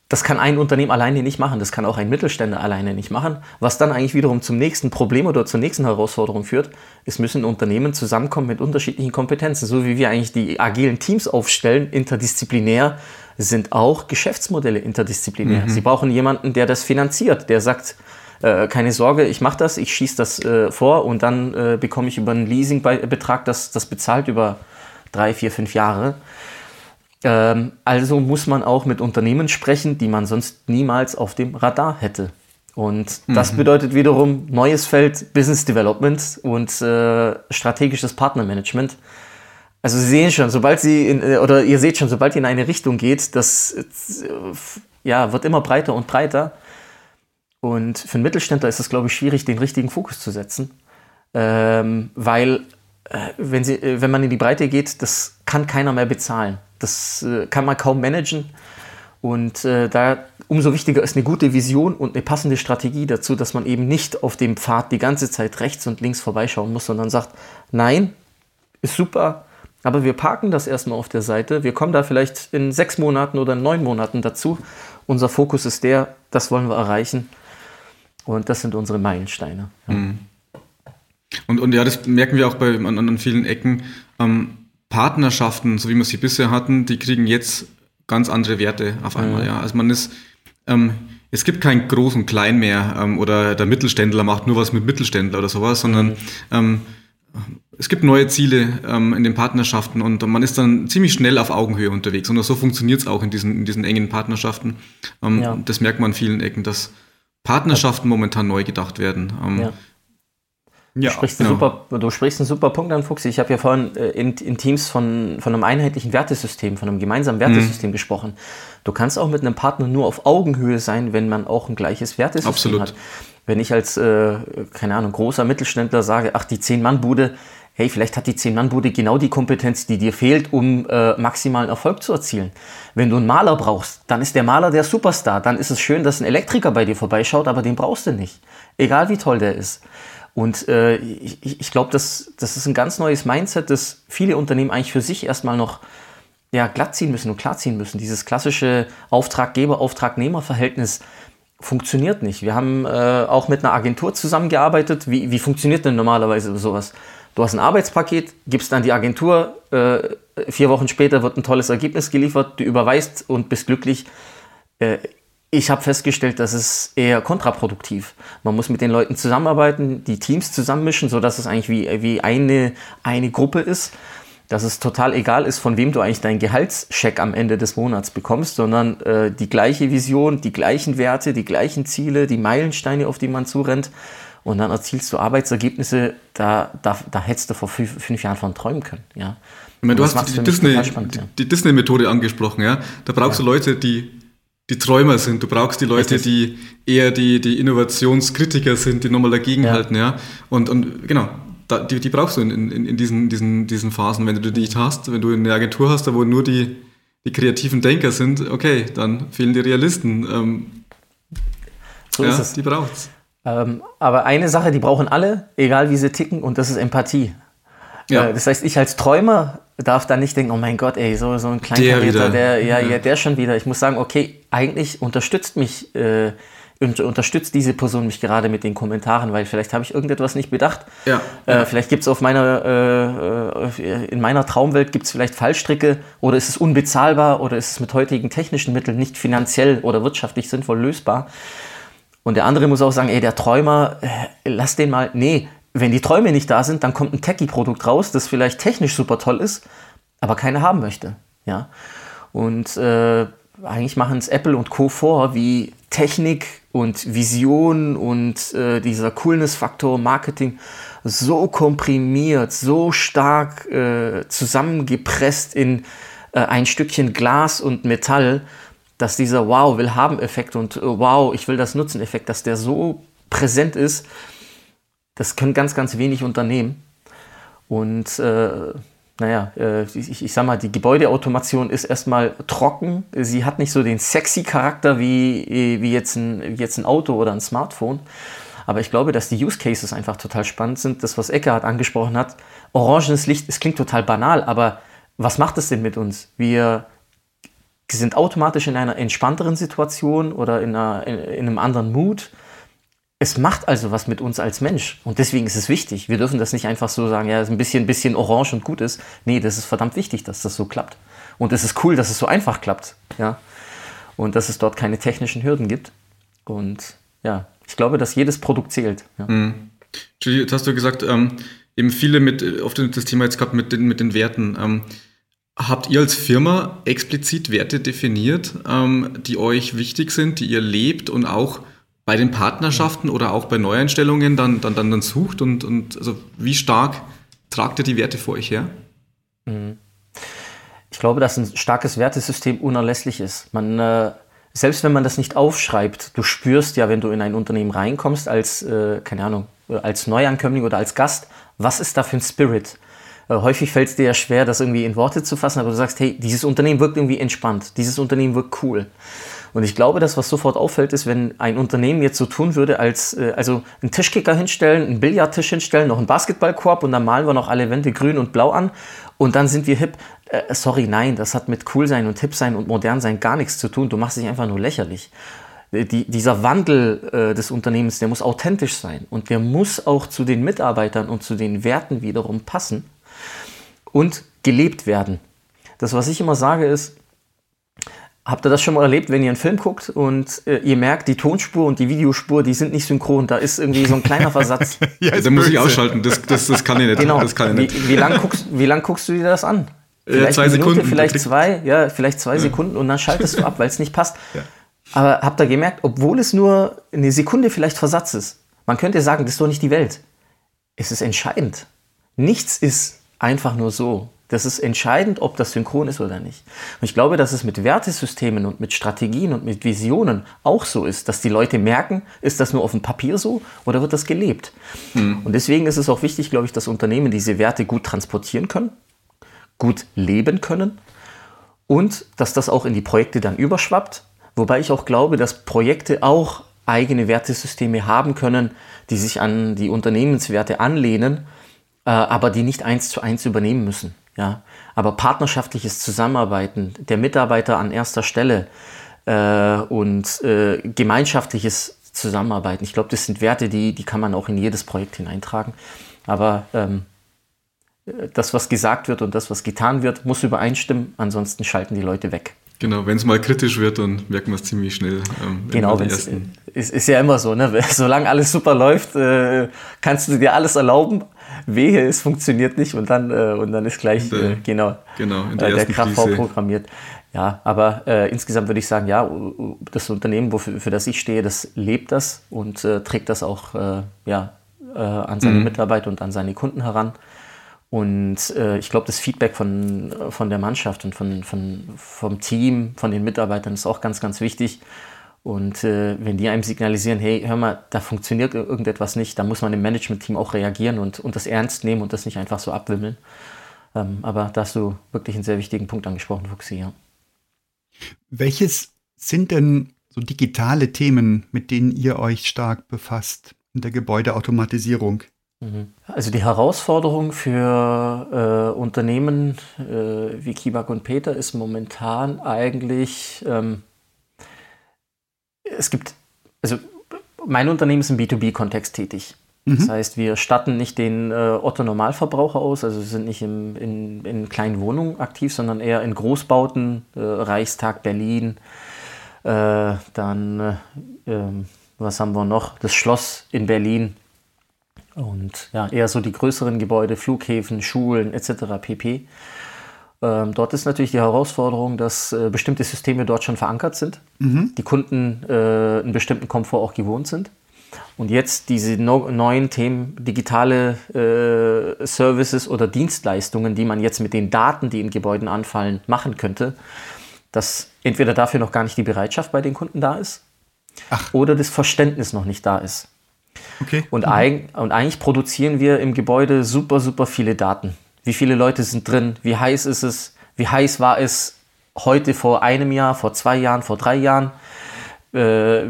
Speaker 3: das kann ein Unternehmen alleine nicht machen, das kann auch ein Mittelständler alleine nicht machen. Was dann eigentlich wiederum zum nächsten Problem oder zur nächsten Herausforderung führt, es müssen Unternehmen zusammenkommen mit unterschiedlichen Kompetenzen. So wie wir eigentlich die agilen Teams aufstellen, interdisziplinär, sind auch Geschäftsmodelle interdisziplinär. Mhm. Sie brauchen jemanden, der das finanziert, der sagt, äh, keine Sorge, ich mache das, ich schieße das äh, vor und dann äh, bekomme ich über einen Leasingbetrag das, das bezahlt über drei, vier, fünf Jahre. Ähm, also muss man auch mit Unternehmen sprechen, die man sonst niemals auf dem Radar hätte. Und das mhm. bedeutet wiederum neues Feld Business Development und äh, strategisches Partnermanagement. Also Sie sehen schon, sobald Sie in, äh, oder ihr seht schon, sobald ihr in eine Richtung geht, das äh, ja, wird immer breiter und breiter. Und für einen Mittelständler ist es, glaube ich, schwierig, den richtigen Fokus zu setzen, ähm, weil äh, wenn, sie, äh, wenn man in die Breite geht, das kann keiner mehr bezahlen. Das äh, kann man kaum managen. Und äh, da umso wichtiger ist eine gute Vision und eine passende Strategie dazu, dass man eben nicht auf dem Pfad die ganze Zeit rechts und links vorbeischauen muss, sondern sagt, nein, ist super, aber wir parken das erstmal auf der Seite. Wir kommen da vielleicht in sechs Monaten oder in neun Monaten dazu. Unser Fokus ist der, das wollen wir erreichen. Und das sind unsere Meilensteine. Ja. Mhm.
Speaker 2: Und, und ja, das merken wir auch bei an, an vielen Ecken. Ähm, Partnerschaften, so wie wir sie bisher hatten, die kriegen jetzt ganz andere Werte auf einmal. Mhm. Ja. Also man ist, ähm, es gibt keinen Groß und Klein mehr ähm, oder der Mittelständler macht nur was mit Mittelständler oder sowas, sondern mhm. ähm, es gibt neue Ziele ähm, in den Partnerschaften und man ist dann ziemlich schnell auf Augenhöhe unterwegs. Und so funktioniert es auch in diesen, in diesen engen Partnerschaften. Ähm, ja. Das merkt man an vielen Ecken, dass Partnerschaften momentan neu gedacht werden. Ähm,
Speaker 3: ja. Ja, du, sprichst ja. super, du sprichst einen super Punkt an, Fuchs. Ich habe ja vorhin äh, in, in, Teams von, von einem einheitlichen Wertesystem, von einem gemeinsamen Wertesystem mhm. gesprochen. Du kannst auch mit einem Partner nur auf Augenhöhe sein, wenn man auch ein gleiches Wertesystem Absolut. hat. Wenn ich als, äh, keine Ahnung, großer Mittelständler sage, ach, die Zehn-Mann-Bude, hey, vielleicht hat die Zehn-Mann-Bude genau die Kompetenz, die dir fehlt, um äh, maximalen Erfolg zu erzielen. Wenn du einen Maler brauchst, dann ist der Maler der Superstar. Dann ist es schön, dass ein Elektriker bei dir vorbeischaut, aber den brauchst du nicht. Egal wie toll der ist. Und äh, ich, ich glaube, das, das ist ein ganz neues Mindset, das viele Unternehmen eigentlich für sich erstmal noch ja, glatt ziehen müssen und klarziehen müssen. Dieses klassische Auftraggeber-Auftragnehmer-Verhältnis funktioniert nicht. Wir haben äh, auch mit einer Agentur zusammengearbeitet. Wie, wie funktioniert denn normalerweise sowas? Du hast ein Arbeitspaket, gibst dann die Agentur, äh, vier Wochen später wird ein tolles Ergebnis geliefert, du überweist und bist glücklich. Äh, ich habe festgestellt, das ist eher kontraproduktiv. Man muss mit den Leuten zusammenarbeiten, die Teams zusammenmischen, sodass es eigentlich wie, wie eine, eine Gruppe ist. Dass es total egal ist, von wem du eigentlich deinen Gehaltscheck am Ende des Monats bekommst, sondern äh, die gleiche Vision, die gleichen Werte, die gleichen Ziele, die Meilensteine, auf die man zurennt. Und dann erzielst du Arbeitsergebnisse, da, da, da hättest du vor fünf, fünf Jahren von träumen können. Ja.
Speaker 2: Ich meine, du hast die Disney, spannend, ja. die Disney-Methode angesprochen, ja. Da brauchst ja. du Leute, die die Träumer sind. Du brauchst die Leute, die eher die, die Innovationskritiker sind, die nochmal dagegenhalten, ja. ja. Und, und genau, da, die, die brauchst du in, in, in diesen, diesen, diesen Phasen. Wenn du die nicht hast, wenn du eine Agentur hast, da wo nur die, die kreativen Denker sind, okay, dann fehlen die Realisten. Ähm,
Speaker 3: so ja, ist es. Die braucht's. Ähm, aber eine Sache, die brauchen alle, egal wie sie ticken, und das ist Empathie. Ja. Äh, das heißt, ich als Träumer darf dann nicht denken, oh mein Gott, ey, so, so ein Kleinkarierter, der, der, ja, ja, der schon wieder. Ich muss sagen, okay, eigentlich unterstützt mich, äh, unterstützt diese Person mich gerade mit den Kommentaren, weil vielleicht habe ich irgendetwas nicht bedacht. Ja. Äh, vielleicht gibt es auf meiner, äh, äh, in meiner Traumwelt gibt es vielleicht Fallstricke oder ist es unbezahlbar oder ist es mit heutigen technischen Mitteln nicht finanziell oder wirtschaftlich sinnvoll lösbar. Und der andere muss auch sagen, ey, der Träumer, äh, lass den mal, nee, wenn die Träume nicht da sind, dann kommt ein Techie-Produkt raus, das vielleicht technisch super toll ist, aber keiner haben möchte. Ja? Und äh, eigentlich machen es Apple und Co. vor, wie Technik und Vision und äh, dieser Coolness-Faktor Marketing so komprimiert, so stark äh, zusammengepresst in äh, ein Stückchen Glas und Metall, dass dieser Wow, will haben Effekt und äh, Wow, ich will das nutzen Effekt, dass der so präsent ist, das können ganz, ganz wenig Unternehmen. Und äh, naja, äh, ich, ich sag mal, die Gebäudeautomation ist erstmal trocken. Sie hat nicht so den sexy Charakter wie, wie, jetzt ein, wie jetzt ein Auto oder ein Smartphone. Aber ich glaube, dass die Use Cases einfach total spannend sind. Das, was Eckhard angesprochen hat, orangenes Licht, es klingt total banal, aber was macht es denn mit uns? Wir sind automatisch in einer entspannteren Situation oder in, einer, in, in einem anderen Mood es macht also was mit uns als Mensch. Und deswegen ist es wichtig. Wir dürfen das nicht einfach so sagen, ja, es ist ein bisschen, bisschen orange und gut ist. Nee, das ist verdammt wichtig, dass das so klappt. Und es ist cool, dass es so einfach klappt. Ja. Und dass es dort keine technischen Hürden gibt. Und ja, ich glaube, dass jedes Produkt zählt. Ja.
Speaker 2: Mhm. Jetzt hast du gesagt, ähm, eben viele mit, oft das Thema jetzt gehabt mit den, mit den Werten. Ähm, habt ihr als Firma explizit Werte definiert, ähm, die euch wichtig sind, die ihr lebt und auch bei den Partnerschaften oder auch bei Neueinstellungen dann, dann, dann, dann sucht und, und also wie stark tragt ihr die Werte vor euch her? Mhm.
Speaker 3: Ich glaube, dass ein starkes Wertesystem unerlässlich ist. Man, äh, selbst wenn man das nicht aufschreibt, du spürst ja, wenn du in ein Unternehmen reinkommst als, äh, keine Ahnung, als Neuankömmling oder als Gast, was ist da für ein Spirit? Äh, häufig fällt es dir ja schwer, das irgendwie in Worte zu fassen, aber du sagst, hey, dieses Unternehmen wirkt irgendwie entspannt, dieses Unternehmen wirkt cool. Und ich glaube, das, was sofort auffällt, ist, wenn ein Unternehmen jetzt so tun würde, als äh, also einen Tischkicker hinstellen, einen Billardtisch hinstellen, noch einen Basketballkorb und dann malen wir noch alle Wände grün und blau an und dann sind wir hip. Äh, sorry, nein, das hat mit cool sein und hip sein und modern sein gar nichts zu tun. Du machst dich einfach nur lächerlich. Äh, die, dieser Wandel äh, des Unternehmens, der muss authentisch sein und der muss auch zu den Mitarbeitern und zu den Werten wiederum passen und gelebt werden. Das, was ich immer sage, ist, Habt ihr das schon mal erlebt, wenn ihr einen Film guckt und äh, ihr merkt, die Tonspur und die Videospur, die sind nicht synchron, da ist irgendwie so ein kleiner Versatz.
Speaker 2: ja, da muss ich ausschalten, das, das, das kann ich nicht.
Speaker 3: Genau.
Speaker 2: Das kann
Speaker 3: ich nicht. Wie, wie lange guckst, lang guckst du dir das an?
Speaker 2: Vielleicht zwei Minute, Sekunden.
Speaker 3: Vielleicht zwei, ja, vielleicht zwei ja. Sekunden und dann schaltest du ab, weil es nicht passt. Ja. Aber habt ihr gemerkt, obwohl es nur eine Sekunde vielleicht Versatz ist, man könnte sagen, das ist doch nicht die Welt. Es ist entscheidend. Nichts ist einfach nur so. Das ist entscheidend, ob das synchron ist oder nicht. Und ich glaube, dass es mit Wertesystemen und mit Strategien und mit Visionen auch so ist, dass die Leute merken, ist das nur auf dem Papier so oder wird das gelebt? Mhm. Und deswegen ist es auch wichtig, glaube ich, dass Unternehmen diese Werte gut transportieren können, gut leben können und dass das auch in die Projekte dann überschwappt. Wobei ich auch glaube, dass Projekte auch eigene Wertesysteme haben können, die sich an die Unternehmenswerte anlehnen, aber die nicht eins zu eins übernehmen müssen. Ja, aber partnerschaftliches Zusammenarbeiten, der Mitarbeiter an erster Stelle, äh, und äh, gemeinschaftliches Zusammenarbeiten. Ich glaube, das sind Werte, die, die kann man auch in jedes Projekt hineintragen. Aber ähm, das, was gesagt wird und das, was getan wird, muss übereinstimmen, ansonsten schalten die Leute weg.
Speaker 2: Genau, wenn es mal kritisch wird, dann merkt man es ziemlich schnell.
Speaker 3: Ähm, genau, es ist, ist ja immer so, ne? solange alles super läuft, äh, kannst du dir alles erlauben. Wehe, es funktioniert nicht und dann, äh, und dann ist gleich der, äh, genau, genau der, der KV programmiert. Ja, aber äh, insgesamt würde ich sagen, ja, das Unternehmen, wofür, für das ich stehe, das lebt das und äh, trägt das auch äh, ja, äh, an seine mhm. Mitarbeiter und an seine Kunden heran. Und äh, ich glaube, das Feedback von, von der Mannschaft und von, von, vom Team, von den Mitarbeitern ist auch ganz, ganz wichtig. Und äh, wenn die einem signalisieren, hey, hör mal, da funktioniert irgendetwas nicht, dann muss man im Management-Team auch reagieren und, und das ernst nehmen und das nicht einfach so abwimmeln. Ähm, aber da hast du wirklich einen sehr wichtigen Punkt angesprochen, Fuxi, ja.
Speaker 1: Welches sind denn so digitale Themen, mit denen ihr euch stark befasst in der Gebäudeautomatisierung?
Speaker 3: Mhm. Also die Herausforderung für äh, Unternehmen äh, wie Kibak und Peter ist momentan eigentlich, ähm, es gibt, also mein Unternehmen ist im B2B-Kontext tätig. Mhm. Das heißt, wir statten nicht den äh, Otto-Normalverbraucher aus, also sind nicht im, in, in, kleinen Wohnungen aktiv, sondern eher in Großbauten, äh, Reichstag Berlin, äh, dann, äh, ähm, was haben wir noch, das Schloss in Berlin und ja, eher so die größeren Gebäude, Flughäfen, Schulen etc. pp. Ähm, dort ist natürlich die Herausforderung, dass äh, bestimmte Systeme dort schon verankert sind, mhm. die Kunden äh, einen bestimmten Komfort auch gewohnt sind. Und jetzt diese no neuen Themen, digitale äh, Services oder Dienstleistungen, die man jetzt mit den Daten, die in Gebäuden anfallen, machen könnte, dass entweder dafür noch gar nicht die Bereitschaft bei den Kunden da ist Ach. oder das Verständnis noch nicht da ist. Okay. Und, mhm. eig und eigentlich produzieren wir im Gebäude super, super viele Daten. Wie viele Leute sind drin? Wie heiß ist es? Wie heiß war es heute vor einem Jahr, vor zwei Jahren, vor drei Jahren? äh,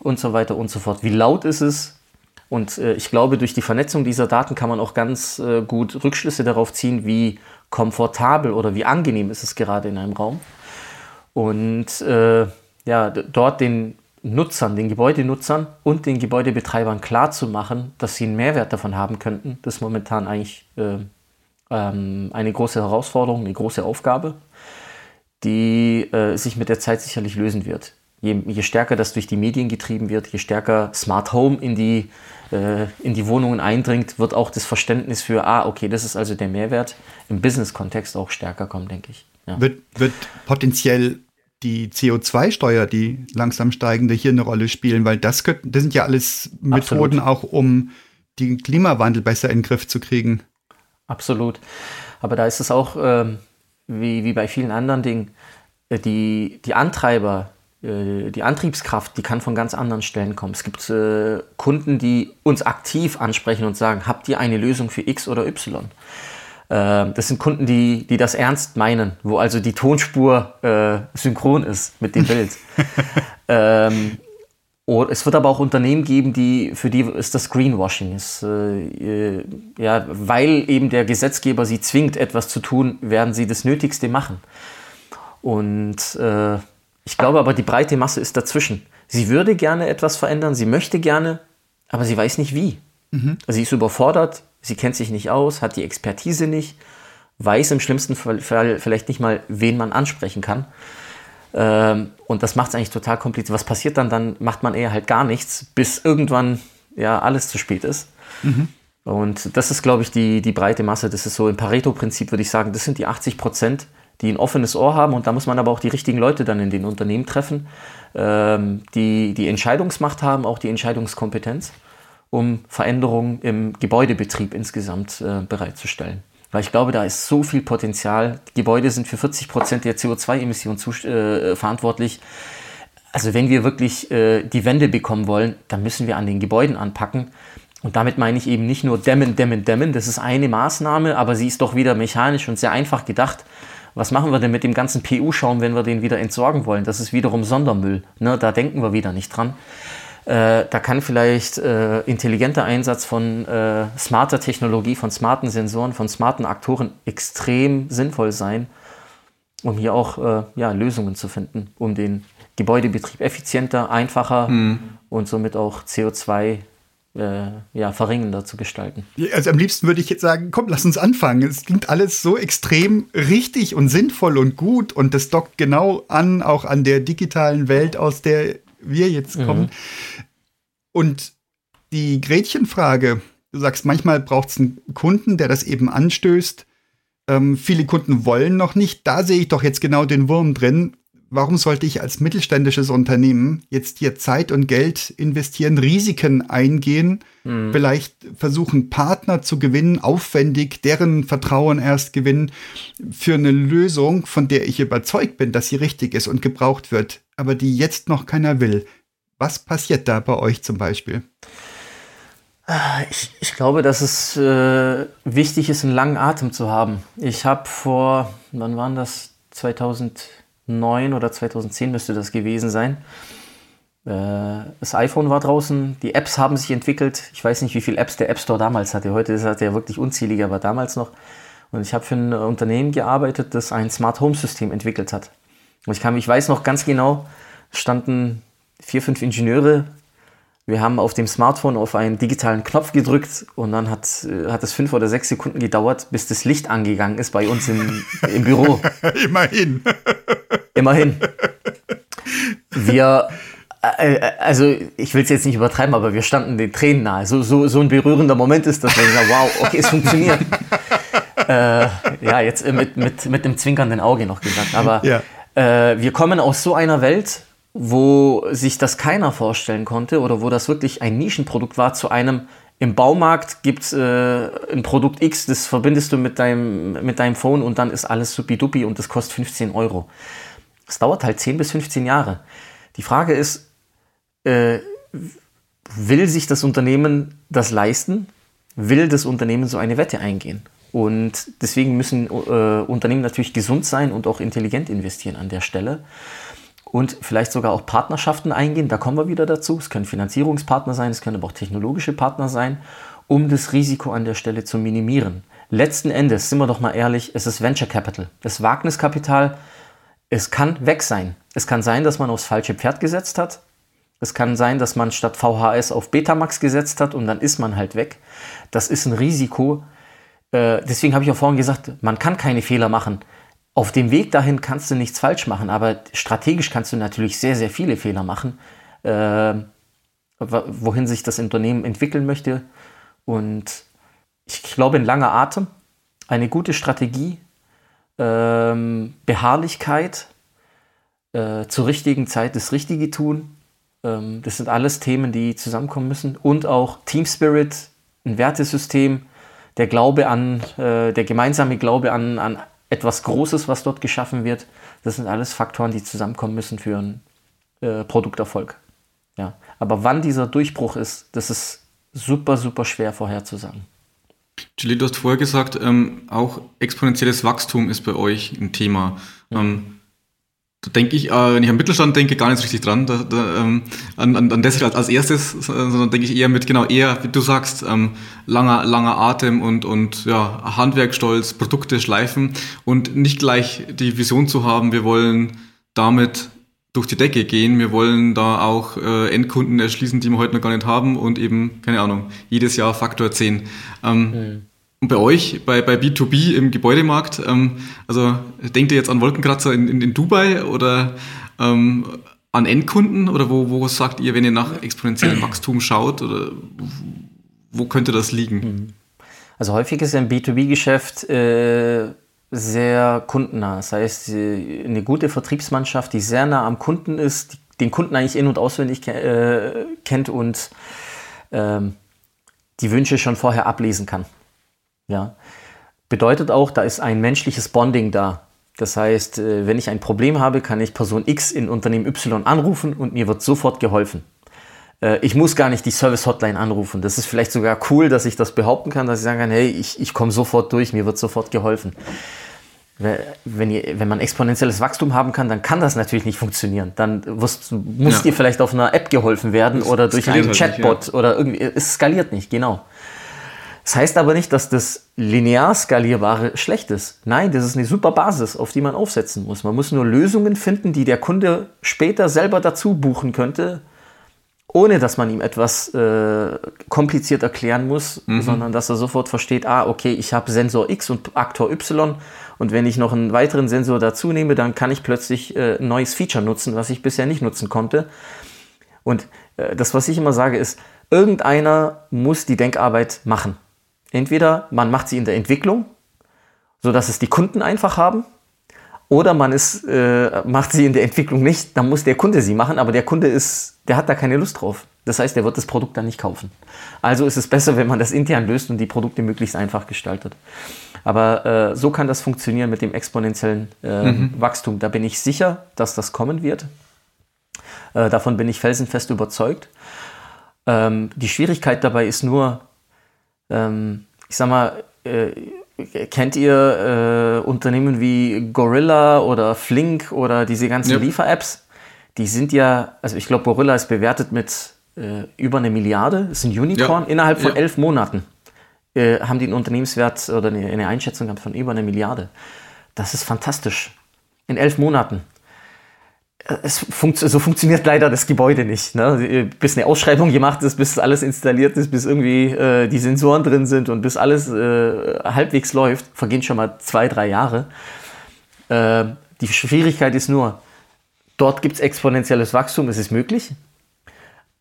Speaker 3: und so weiter und so fort. Wie laut ist es? Und äh, ich glaube, durch die Vernetzung dieser Daten kann man auch ganz äh, gut Rückschlüsse darauf ziehen, wie komfortabel oder wie angenehm ist es gerade in einem Raum. Und äh, ja, dort den Nutzern, den Gebäudenutzern und den Gebäudebetreibern klar zu machen, dass sie einen Mehrwert davon haben könnten, das ist momentan eigentlich äh, ähm, eine große Herausforderung, eine große Aufgabe, die äh, sich mit der Zeit sicherlich lösen wird je, je, stärker das durch die Medien getrieben wird, je stärker Smart Home in die, äh, in die Wohnungen eindringt, wird auch das Verständnis für, ah, okay, das ist also der Mehrwert im Business-Kontext auch stärker kommen, denke ich.
Speaker 1: Ja. Wird, wird potenziell die CO2-Steuer, die langsam steigende, hier eine Rolle spielen, weil das, das sind ja alles Methoden Absolut. auch, um den Klimawandel besser in den Griff zu kriegen.
Speaker 3: Absolut. Aber da ist es auch, ähm, wie, wie bei vielen anderen Dingen, äh, die, die Antreiber, äh, die Antriebskraft, die kann von ganz anderen Stellen kommen. Es gibt äh, Kunden, die uns aktiv ansprechen und sagen, habt ihr eine Lösung für X oder Y? Äh, das sind Kunden, die, die das ernst meinen, wo also die Tonspur äh, synchron ist mit dem Bild. ähm, es wird aber auch Unternehmen geben, die, für die ist das Greenwashing. Ist, äh, ja, weil eben der Gesetzgeber sie zwingt, etwas zu tun, werden sie das Nötigste machen. Und äh, ich glaube aber, die breite Masse ist dazwischen. Sie würde gerne etwas verändern, sie möchte gerne, aber sie weiß nicht wie. Mhm. Sie ist überfordert, sie kennt sich nicht aus, hat die Expertise nicht, weiß im schlimmsten Fall vielleicht nicht mal, wen man ansprechen kann. Ähm, und das macht es eigentlich total kompliziert. Was passiert dann? Dann macht man eher halt gar nichts, bis irgendwann ja alles zu spät ist. Mhm. Und das ist, glaube ich, die, die breite Masse. Das ist so im Pareto-Prinzip, würde ich sagen, das sind die 80 Prozent, die ein offenes Ohr haben und da muss man aber auch die richtigen Leute dann in den Unternehmen treffen, ähm, die die Entscheidungsmacht haben, auch die Entscheidungskompetenz, um Veränderungen im Gebäudebetrieb insgesamt äh, bereitzustellen. Weil ich glaube, da ist so viel Potenzial. Die Gebäude sind für 40 Prozent der CO2-Emissionen äh, verantwortlich. Also wenn wir wirklich äh, die Wende bekommen wollen, dann müssen wir an den Gebäuden anpacken. Und damit meine ich eben nicht nur dämmen, dämmen, dämmen. Das ist eine Maßnahme, aber sie ist doch wieder mechanisch und sehr einfach gedacht was machen wir denn mit dem ganzen PU-Schaum, wenn wir den wieder entsorgen wollen? Das ist wiederum Sondermüll. Ne? Da denken wir wieder nicht dran. Äh, da kann vielleicht äh, intelligenter Einsatz von äh, smarter Technologie, von smarten Sensoren, von smarten Aktoren extrem sinnvoll sein, um hier auch äh, ja, Lösungen zu finden, um den Gebäudebetrieb effizienter, einfacher mhm. und somit auch CO2 äh, ja, verringender zu gestalten.
Speaker 1: Also am liebsten würde ich jetzt sagen, komm, lass uns anfangen. Es klingt alles so extrem richtig und sinnvoll und gut und das dockt genau an, auch an der digitalen Welt, aus der wir jetzt mhm. kommen. Und die Gretchenfrage, du sagst, manchmal braucht es einen Kunden, der das eben anstößt. Ähm, viele Kunden wollen noch nicht. Da sehe ich doch jetzt genau den Wurm drin warum sollte ich als mittelständisches Unternehmen jetzt hier Zeit und Geld investieren, Risiken eingehen, mhm. vielleicht versuchen, Partner zu gewinnen, aufwendig, deren Vertrauen erst gewinnen für eine Lösung, von der ich überzeugt bin, dass sie richtig ist und gebraucht wird, aber die jetzt noch keiner will. Was passiert da bei euch zum Beispiel?
Speaker 3: Ich, ich glaube, dass es äh, wichtig ist, einen langen Atem zu haben. Ich habe vor, wann waren das? 2000 2009 oder 2010 müsste das gewesen sein. Äh, das iPhone war draußen, die Apps haben sich entwickelt. Ich weiß nicht, wie viele Apps der App Store damals hatte. Heute ist er wirklich unzählige, aber damals noch. Und ich habe für ein Unternehmen gearbeitet, das ein Smart Home System entwickelt hat. Und ich, kam, ich weiß noch ganz genau, standen vier, fünf Ingenieure wir haben auf dem Smartphone auf einen digitalen Knopf gedrückt und dann hat, äh, hat es fünf oder sechs Sekunden gedauert, bis das Licht angegangen ist bei uns im, im Büro.
Speaker 1: Immerhin.
Speaker 3: Immerhin. Wir, äh, äh also ich will es jetzt nicht übertreiben, aber wir standen den Tränen nahe. So, so, so ein berührender Moment ist das, wenn ich sage, wow, okay, es funktioniert. äh, ja, jetzt mit, mit, mit einem zwinkernden Auge noch gesagt. Aber ja. äh, wir kommen aus so einer Welt, wo sich das keiner vorstellen konnte oder wo das wirklich ein Nischenprodukt war, zu einem im Baumarkt gibt es äh, ein Produkt X, das verbindest du mit deinem, mit deinem Phone und dann ist alles supidupi und das kostet 15 Euro. Das dauert halt 10 bis 15 Jahre. Die Frage ist, äh, will sich das Unternehmen das leisten? Will das Unternehmen so eine Wette eingehen? Und deswegen müssen äh, Unternehmen natürlich gesund sein und auch intelligent investieren an der Stelle und vielleicht sogar auch Partnerschaften eingehen. Da kommen wir wieder dazu. Es können Finanzierungspartner sein, es können aber auch technologische Partner sein, um das Risiko an der Stelle zu minimieren. Letzten Endes, sind wir doch mal ehrlich, es ist Venture Capital. Das Wagniskapital, es kann weg sein. Es kann sein, dass man aufs falsche Pferd gesetzt hat. Es kann sein, dass man statt VHS auf Betamax gesetzt hat und dann ist man halt weg. Das ist ein Risiko. Äh, deswegen habe ich auch vorhin gesagt, man kann keine Fehler machen auf dem Weg dahin kannst du nichts falsch machen, aber strategisch kannst du natürlich sehr, sehr viele Fehler machen, äh, wohin sich das Unternehmen entwickeln möchte. Und ich glaube, ein langer Atem, eine gute Strategie, ähm, Beharrlichkeit, äh, zur richtigen Zeit das Richtige tun. Ähm, das sind alles Themen, die zusammenkommen müssen. Und auch Team Spirit, ein Wertesystem, der Glaube an, äh, der gemeinsame Glaube an, an etwas Großes, was dort geschaffen wird. Das sind alles Faktoren, die zusammenkommen müssen für einen äh, Produkterfolg. Ja. Aber wann dieser Durchbruch ist, das ist super, super schwer vorherzusagen.
Speaker 2: Julie, du hast vorher gesagt, ähm, auch exponentielles Wachstum ist bei euch ein Thema. Ja. Ähm, da denke ich, äh, wenn ich am Mittelstand denke, gar nicht so richtig dran, da, da, ähm, an, an, an das als, als erstes, sondern denke ich eher mit, genau, eher, wie du sagst, ähm, langer, langer Atem und, und ja, Handwerkstolz, Produkte schleifen und nicht gleich die Vision zu haben, wir wollen damit durch die Decke gehen, wir wollen da auch äh, Endkunden erschließen, die wir heute noch gar nicht haben und eben, keine Ahnung, jedes Jahr Faktor 10. Ähm, mhm. Und bei euch, bei, bei B2B im Gebäudemarkt, ähm, also denkt ihr jetzt an Wolkenkratzer in, in, in Dubai oder ähm, an Endkunden oder wo, wo sagt ihr, wenn ihr nach exponentiellem Wachstum schaut oder wo könnte das liegen? Mhm.
Speaker 3: Also häufig ist ein B2B-Geschäft äh, sehr kundennah. Das heißt, eine gute Vertriebsmannschaft, die sehr nah am Kunden ist, den Kunden eigentlich in- und auswendig äh, kennt und ähm, die Wünsche schon vorher ablesen kann. Ja. Bedeutet auch, da ist ein menschliches Bonding da. Das heißt, äh, wenn ich ein Problem habe, kann ich Person X in Unternehmen Y anrufen und mir wird sofort geholfen. Äh, ich muss gar nicht die Service-Hotline anrufen. Das ist vielleicht sogar cool, dass ich das behaupten kann, dass ich sagen kann, hey, ich, ich komme sofort durch, mir wird sofort geholfen. Wenn, ihr, wenn man exponentielles Wachstum haben kann, dann kann das natürlich nicht funktionieren. Dann wirst, muss ja. dir vielleicht auf einer App geholfen werden das oder durch einen Chatbot nicht, ja. oder irgendwie. Es skaliert nicht, genau. Das heißt aber nicht, dass das linear skalierbare schlecht ist. Nein, das ist eine super Basis, auf die man aufsetzen muss. Man muss nur Lösungen finden, die der Kunde später selber dazu buchen könnte, ohne dass man ihm etwas äh, kompliziert erklären muss, mhm. sondern dass er sofort versteht, ah, okay, ich habe Sensor X und Aktor Y und wenn ich noch einen weiteren Sensor dazu nehme, dann kann ich plötzlich äh, ein neues Feature nutzen, was ich bisher nicht nutzen konnte. Und äh, das, was ich immer sage, ist, irgendeiner muss die Denkarbeit machen. Entweder man macht sie in der Entwicklung, sodass es die Kunden einfach haben, oder man ist, äh, macht sie in der Entwicklung nicht, dann muss der Kunde sie machen, aber der Kunde ist, der hat da keine Lust drauf. Das heißt, er wird das Produkt dann nicht kaufen. Also ist es besser, wenn man das intern löst und die Produkte möglichst einfach gestaltet. Aber äh, so kann das funktionieren mit dem exponentiellen äh, mhm. Wachstum. Da bin ich sicher, dass das kommen wird. Äh, davon bin ich felsenfest überzeugt. Ähm, die Schwierigkeit dabei ist nur, ähm, ich sag mal, äh, kennt ihr äh, Unternehmen wie Gorilla oder Flink oder diese ganzen yep. Liefer-Apps? Die sind ja, also ich glaube, Gorilla ist bewertet mit äh, über eine Milliarde, ist ein Unicorn. Ja. Innerhalb von ja. elf Monaten äh, haben die einen Unternehmenswert oder eine, eine Einschätzung gehabt von über eine Milliarde. Das ist fantastisch. In elf Monaten funkt, so funktioniert leider das Gebäude nicht. Ne? Bis eine Ausschreibung gemacht ist, bis alles installiert ist, bis irgendwie äh, die Sensoren drin sind und bis alles äh, halbwegs läuft, vergehen schon mal zwei, drei Jahre. Äh, die Schwierigkeit ist nur, dort gibt es exponentielles Wachstum, es ist möglich.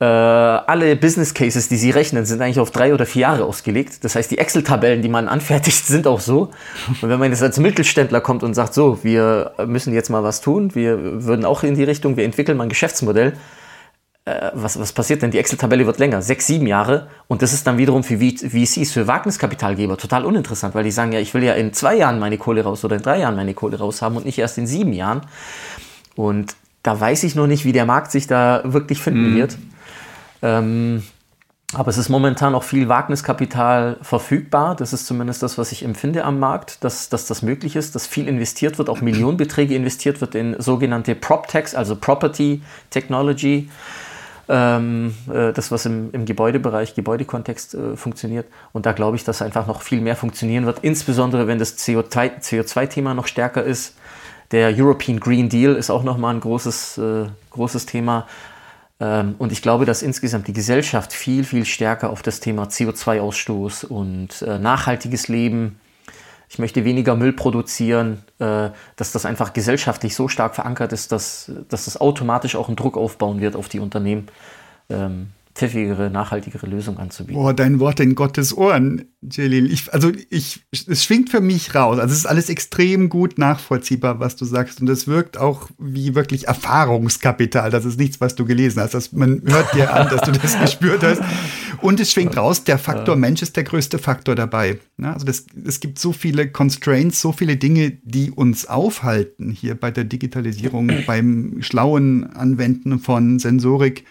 Speaker 3: Äh, alle Business Cases, die Sie rechnen, sind eigentlich auf drei oder vier Jahre ausgelegt. Das heißt, die Excel-Tabellen, die man anfertigt, sind auch so. Und wenn man jetzt als Mittelständler kommt und sagt, so, wir müssen jetzt mal was tun, wir würden auch in die Richtung, wir entwickeln mal ein Geschäftsmodell, äh, was, was passiert denn? Die Excel-Tabelle wird länger, sechs, sieben Jahre. Und das ist dann wiederum für VCs, für Wagniskapitalgeber total uninteressant, weil die sagen, ja, ich will ja in zwei Jahren meine Kohle raus oder in drei Jahren meine Kohle raus haben und nicht erst in sieben Jahren. Und da weiß ich noch nicht, wie der Markt sich da wirklich finden mhm. wird. Ähm, aber es ist momentan auch viel Wagniskapital verfügbar. Das ist zumindest das, was ich empfinde am Markt, dass, dass das möglich ist, dass viel investiert wird, auch Millionenbeträge investiert wird in sogenannte PropTechs, also Property Technology. Ähm, äh, das, was im, im Gebäudebereich, Gebäudekontext äh, funktioniert. Und da glaube ich, dass einfach noch viel mehr funktionieren wird, insbesondere wenn das CO2-Thema CO2 noch stärker ist. Der European Green Deal ist auch nochmal ein großes, äh, großes Thema. Ähm, und ich glaube, dass insgesamt die Gesellschaft viel, viel stärker auf das Thema CO2-Ausstoß und äh, nachhaltiges Leben, ich möchte weniger Müll produzieren, äh, dass das einfach gesellschaftlich so stark verankert ist, dass, dass das automatisch auch einen Druck aufbauen wird auf die Unternehmen. Pfiffigere, nachhaltigere Lösung anzubieten.
Speaker 1: Boah, dein Wort in Gottes Ohren, Jalil. Ich, also ich, es schwingt für mich raus. Also es ist alles extrem gut nachvollziehbar, was du sagst. Und es wirkt auch wie wirklich Erfahrungskapital. Das ist nichts, was du gelesen hast. Das, man hört dir an, dass du das gespürt hast. Und es schwingt raus, der Faktor Mensch ist der größte Faktor dabei. Also das, es gibt so viele Constraints, so viele Dinge, die uns aufhalten hier bei der Digitalisierung, beim schlauen Anwenden von Sensorik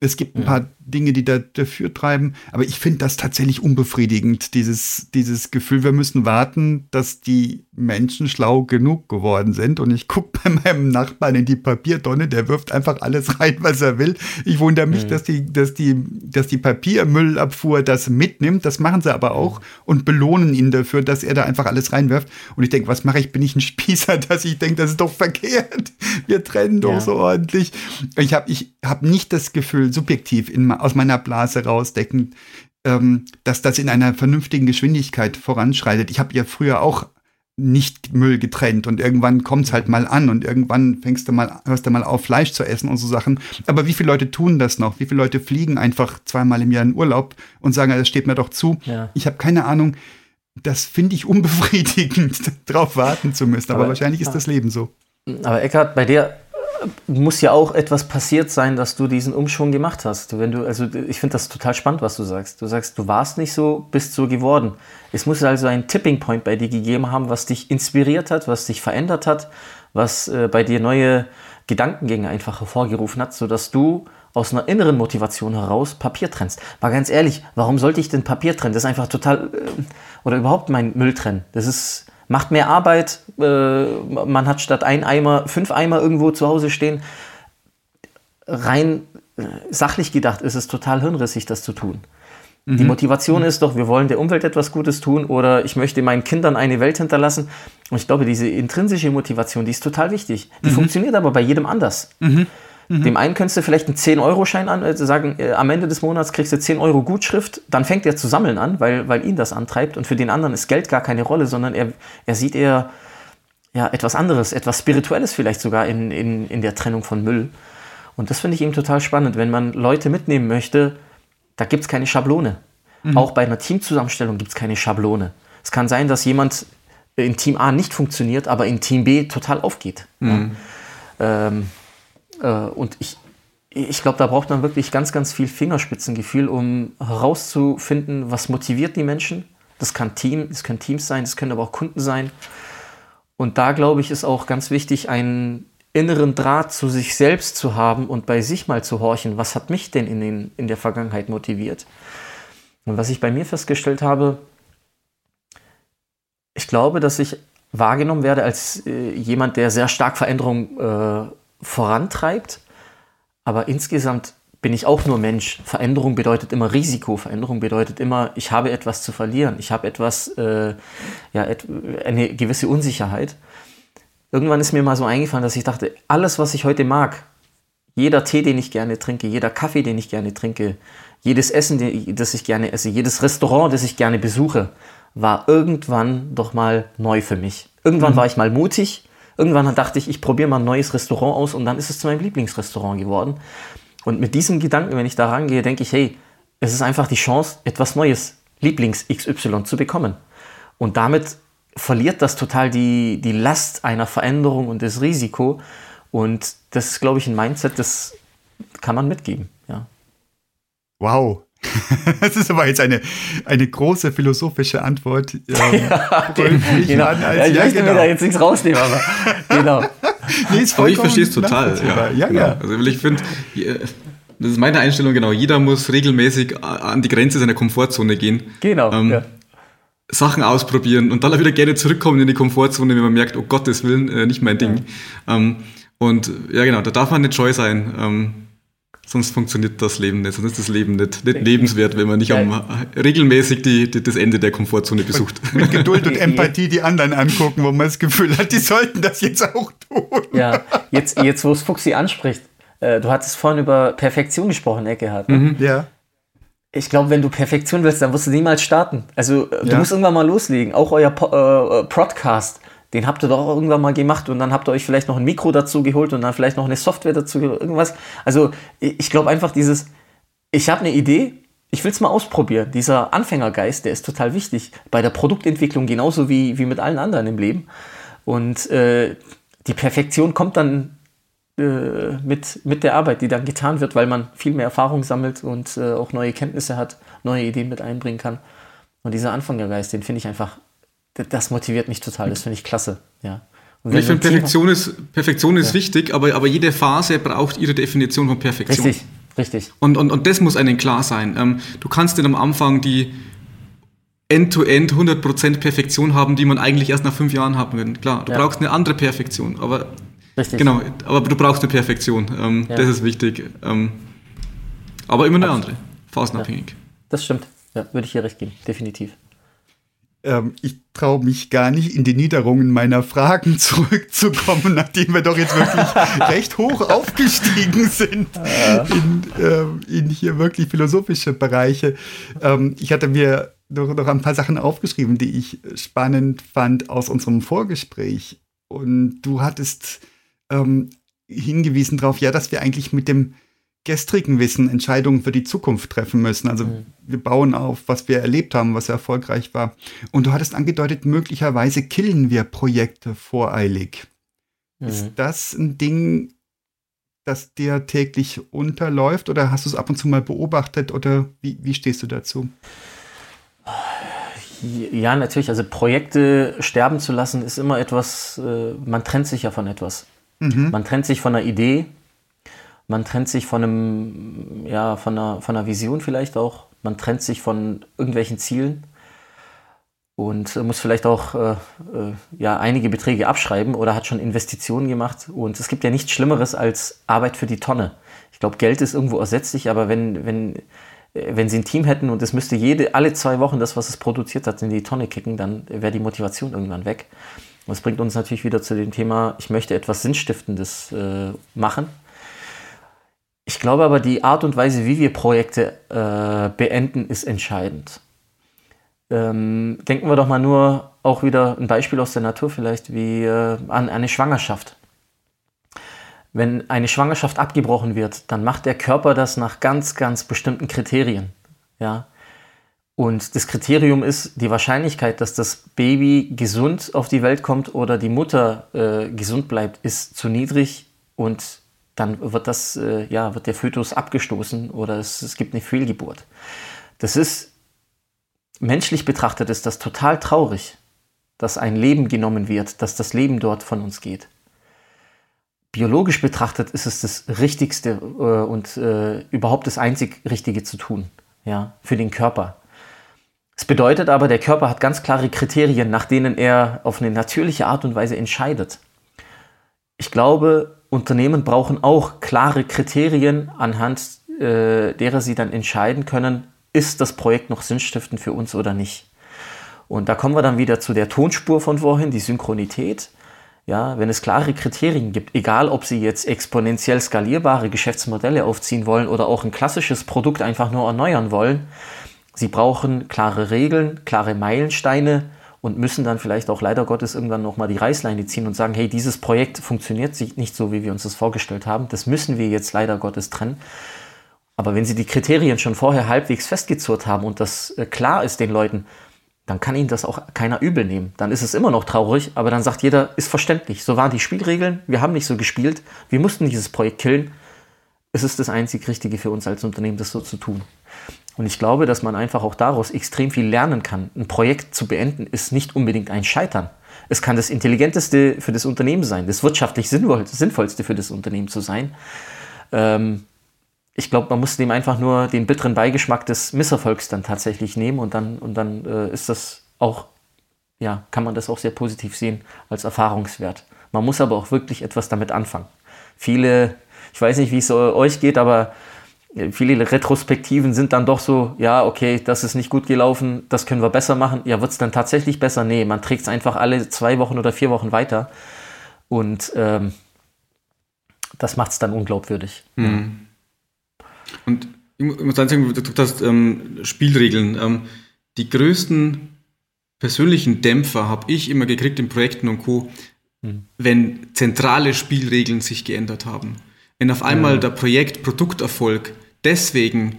Speaker 1: es gibt ein paar Dinge, die da dafür treiben, aber ich finde das tatsächlich unbefriedigend, dieses, dieses Gefühl, wir müssen warten, dass die Menschen schlau genug geworden sind. Und ich gucke bei meinem Nachbarn in die Papiertonne, der wirft einfach alles rein, was er will. Ich wundere mich, mhm. dass, die, dass, die, dass die Papiermüllabfuhr das mitnimmt. Das machen sie aber auch und belohnen ihn dafür, dass er da einfach alles reinwirft. Und ich denke, was mache ich? Bin ich ein Spießer, dass ich denke, das ist doch verkehrt. Wir trennen doch ja. so ordentlich. Ich habe ich hab nicht das Gefühl, subjektiv in, aus meiner Blase rausdeckend, ähm, dass das in einer vernünftigen Geschwindigkeit voranschreitet. Ich habe ja früher auch nicht Müll getrennt und irgendwann kommt es halt mal an und irgendwann fängst du mal, hörst du mal auf, Fleisch zu essen und so Sachen. Aber wie viele Leute tun das noch? Wie viele Leute fliegen einfach zweimal im Jahr in Urlaub und sagen, das steht mir doch zu? Ja. Ich habe keine Ahnung. Das finde ich unbefriedigend, darauf warten zu müssen. Aber, aber wahrscheinlich ist das Leben so.
Speaker 3: Aber Eckhard, bei dir muss ja auch etwas passiert sein, dass du diesen Umschwung gemacht hast. Wenn du, also ich finde das total spannend, was du sagst. Du sagst, du warst nicht so, bist so geworden. Es muss also einen Tipping Point bei dir gegeben haben, was dich inspiriert hat, was dich verändert hat, was äh, bei dir neue Gedankengänge einfach hervorgerufen hat, sodass du aus einer inneren Motivation heraus Papier trennst. Mal ganz ehrlich, warum sollte ich denn Papier trennen? Das ist einfach total, äh, oder überhaupt mein Müll trennen. Das ist, macht mehr Arbeit. Äh, man hat statt ein Eimer fünf Eimer irgendwo zu Hause stehen. Rein äh, sachlich gedacht ist es total hirnrissig, das zu tun. Die Motivation ist doch, wir wollen der Umwelt etwas Gutes tun oder ich möchte meinen Kindern eine Welt hinterlassen. Und ich glaube, diese intrinsische Motivation, die ist total wichtig. Die funktioniert aber bei jedem anders. Dem einen könntest du vielleicht einen 10-Euro-Schein an, also sagen, äh, am Ende des Monats kriegst du 10 Euro Gutschrift, dann fängt er zu sammeln an, weil, weil ihn das antreibt. Und für den anderen ist Geld gar keine Rolle, sondern er, er sieht eher ja, etwas anderes, etwas Spirituelles vielleicht sogar in, in, in der Trennung von Müll. Und das finde ich eben total spannend, wenn man Leute mitnehmen möchte, da gibt es keine Schablone. Auch bei einer Teamzusammenstellung gibt es keine Schablone. Es kann sein, dass jemand in Team A nicht funktioniert, aber in Team B total aufgeht. Ja. Ähm, äh, und ich, ich glaube, da braucht man wirklich ganz, ganz viel Fingerspitzengefühl, um herauszufinden, was motiviert die Menschen. Das kann Team, das können Teams sein, das können aber auch Kunden sein. Und da glaube ich, ist auch ganz wichtig, einen inneren Draht zu sich selbst zu haben und bei sich mal zu horchen, was hat mich denn in, den, in der Vergangenheit motiviert. Und was ich bei mir festgestellt habe, ich glaube, dass ich wahrgenommen werde als äh, jemand, der sehr stark Veränderung äh, vorantreibt. Aber insgesamt bin ich auch nur Mensch. Veränderung bedeutet immer Risiko. Veränderung bedeutet immer, ich habe etwas zu verlieren. Ich habe etwas, äh, ja, et eine gewisse Unsicherheit. Irgendwann ist mir mal so eingefallen, dass ich dachte, alles, was ich heute mag, jeder Tee, den ich gerne trinke, jeder Kaffee, den ich gerne trinke, jedes Essen, das ich gerne esse, jedes Restaurant, das ich gerne besuche, war irgendwann doch mal neu für mich. Irgendwann mhm. war ich mal mutig. Irgendwann dachte ich, ich probiere mal ein neues Restaurant aus und dann ist es zu meinem Lieblingsrestaurant geworden. Und mit diesem Gedanken, wenn ich da rangehe, denke ich, hey, es ist einfach die Chance, etwas Neues, Lieblings XY zu bekommen. Und damit verliert das total die, die Last einer Veränderung und das Risiko. Und das ist, glaube ich, ein Mindset, das kann man mitgeben. Ja.
Speaker 1: Wow. Das ist aber jetzt eine, eine große philosophische Antwort. Ähm,
Speaker 3: ja, den, genau. Ja, ich ja, möchte genau. mir da jetzt nichts rausnehmen, aber genau.
Speaker 2: nee, aber ich verstehe es total. Ja, ja, genau. ja. Also ich finde, das ist meine Einstellung genau. Jeder muss regelmäßig an die Grenze seiner Komfortzone gehen.
Speaker 3: Genau. Ähm, ja.
Speaker 2: Sachen ausprobieren und dann wieder gerne zurückkommen in die Komfortzone, wenn man merkt, oh Gottes Willen, äh, nicht mein Ding. Ähm, und ja, genau, da darf man nicht scheu sein. Sonst funktioniert das Leben nicht, sonst ist das Leben nicht, nicht lebenswert, wenn man nicht um, regelmäßig die, die, das Ende der Komfortzone besucht.
Speaker 1: Und mit Geduld und Empathie die anderen angucken, wo man das Gefühl hat, die sollten das jetzt auch tun.
Speaker 3: Ja, jetzt, jetzt wo es Fuchsi anspricht, äh, du hattest vorhin über Perfektion gesprochen, Eckehard.
Speaker 1: Ne? Mhm. Ja.
Speaker 3: Ich glaube, wenn du Perfektion willst, dann wirst du niemals starten. Also äh, du ja. musst irgendwann mal loslegen. Auch euer po äh, Podcast den habt ihr doch irgendwann mal gemacht und dann habt ihr euch vielleicht noch ein Mikro dazu geholt und dann vielleicht noch eine Software dazu irgendwas. Also ich glaube einfach dieses, ich habe eine Idee, ich will es mal ausprobieren. Dieser Anfängergeist, der ist total wichtig bei der Produktentwicklung genauso wie, wie mit allen anderen im Leben. Und äh, die Perfektion kommt dann äh, mit, mit der Arbeit, die dann getan wird, weil man viel mehr Erfahrung sammelt und äh, auch neue Kenntnisse hat, neue Ideen mit einbringen kann. Und dieser Anfängergeist, den finde ich einfach das motiviert mich total, das finde ich klasse. Ja.
Speaker 2: Und ich finde, Perfektion ist, Perfektion ist ja. wichtig, aber, aber jede Phase braucht ihre Definition von Perfektion.
Speaker 3: Richtig, richtig.
Speaker 2: Und, und, und das muss einem klar sein. Ähm, du kannst nicht am Anfang die End-to-End -End 100% Perfektion haben, die man eigentlich erst nach fünf Jahren haben will. Klar, du ja. brauchst eine andere Perfektion, aber Richtig. Genau, aber du brauchst eine Perfektion. Ähm, ja. Das ist wichtig. Ähm, aber immer eine andere, phasenabhängig. Ja.
Speaker 3: Das stimmt. Ja, würde ich hier recht geben, definitiv
Speaker 1: ähm, ich traue mich gar nicht in die Niederungen meiner Fragen zurückzukommen, nachdem wir doch jetzt wirklich recht hoch aufgestiegen sind in, äh, in hier wirklich philosophische Bereiche. Ähm, ich hatte mir noch, noch ein paar Sachen aufgeschrieben, die ich spannend fand aus unserem Vorgespräch. Und du hattest ähm, hingewiesen darauf, ja, dass wir eigentlich mit dem gestrigen Wissen Entscheidungen für die Zukunft treffen müssen. Also mhm. wir bauen auf, was wir erlebt haben, was erfolgreich war. Und du hattest angedeutet, möglicherweise killen wir Projekte voreilig. Mhm. Ist das ein Ding, das dir täglich unterläuft oder hast du es ab und zu mal beobachtet oder wie, wie stehst du dazu?
Speaker 3: Ja, natürlich. Also Projekte sterben zu lassen ist immer etwas, äh, man trennt sich ja von etwas. Mhm. Man trennt sich von einer Idee, man trennt sich von einem, ja, von einer, von einer Vision vielleicht auch. Man trennt sich von irgendwelchen Zielen und muss vielleicht auch äh, äh, ja, einige Beträge abschreiben oder hat schon Investitionen gemacht. Und es gibt ja nichts Schlimmeres als Arbeit für die Tonne. Ich glaube, Geld ist irgendwo ersetzlich, aber wenn, wenn, äh, wenn sie ein Team hätten und es müsste jede, alle zwei Wochen das, was es produziert hat, in die Tonne kicken, dann wäre die Motivation irgendwann weg. Und das bringt uns natürlich wieder zu dem Thema, ich möchte etwas Sinnstiftendes äh, machen. Ich glaube aber, die Art und Weise, wie wir Projekte äh, beenden, ist entscheidend. Ähm, denken wir doch mal nur auch wieder ein Beispiel aus der Natur vielleicht, wie äh, an eine Schwangerschaft. Wenn eine Schwangerschaft abgebrochen wird, dann macht der Körper das nach ganz, ganz bestimmten Kriterien. Ja? Und das Kriterium ist die Wahrscheinlichkeit, dass das Baby gesund auf die Welt kommt oder die Mutter äh, gesund bleibt, ist zu niedrig und dann wird, das, äh, ja, wird der Fötus abgestoßen oder es, es gibt eine Fehlgeburt. Das ist, menschlich betrachtet, ist das total traurig, dass ein Leben genommen wird, dass das Leben dort von uns geht biologisch betrachtet ist es das Richtigste äh, und äh, überhaupt das einzig Richtige zu tun, ja, für den Körper. Es bedeutet aber, der Körper hat ganz klare Kriterien, nach denen er auf eine natürliche Art und Weise entscheidet. Ich glaube, Unternehmen brauchen auch klare Kriterien, anhand äh, derer sie dann entscheiden können, ist das Projekt noch sinnstiftend für uns oder nicht. Und da kommen wir dann wieder zu der Tonspur von vorhin, die Synchronität. Ja, wenn es klare Kriterien gibt, egal ob Sie jetzt exponentiell skalierbare Geschäftsmodelle aufziehen wollen oder auch ein klassisches Produkt einfach nur erneuern wollen, Sie brauchen klare Regeln, klare Meilensteine und müssen dann vielleicht auch leider Gottes irgendwann nochmal die Reißleine ziehen und sagen, hey, dieses Projekt funktioniert nicht so, wie wir uns das vorgestellt haben. Das müssen wir jetzt leider Gottes trennen. Aber wenn Sie die Kriterien schon vorher halbwegs festgezurrt haben und das äh, klar ist den Leuten, dann kann ihnen das auch keiner übel nehmen. Dann ist es immer noch traurig, aber dann sagt jeder, ist verständlich. So waren die Spielregeln, wir haben nicht so gespielt, wir mussten dieses Projekt killen. Es ist das einzig Richtige für uns als Unternehmen, das so zu tun. Und ich glaube, dass man einfach auch daraus extrem viel lernen kann. Ein Projekt zu beenden ist nicht unbedingt ein Scheitern. Es kann das Intelligenteste für das Unternehmen sein, das wirtschaftlich Sinnvollste für das Unternehmen zu sein. Ähm, ich glaube, man muss dem einfach nur den bitteren Beigeschmack des Misserfolgs dann tatsächlich nehmen und dann, und dann äh, ist das auch, ja, kann man das auch sehr positiv sehen als Erfahrungswert. Man muss aber auch wirklich etwas damit anfangen. Viele, ich weiß nicht, wie es euch geht, aber viele Retrospektiven sind dann doch so, ja, okay, das ist nicht gut gelaufen, das können wir besser machen. Ja, wird es dann tatsächlich besser? Nee, man trägt es einfach alle zwei Wochen oder vier Wochen weiter. Und ähm, das macht es dann unglaubwürdig. Mhm.
Speaker 2: Und ich muss sagen, du hast ähm, Spielregeln. Ähm, die größten persönlichen Dämpfer habe ich immer gekriegt in Projekten und Co., mhm. wenn zentrale Spielregeln sich geändert haben. Wenn auf einmal mhm. der Projekt Produkterfolg deswegen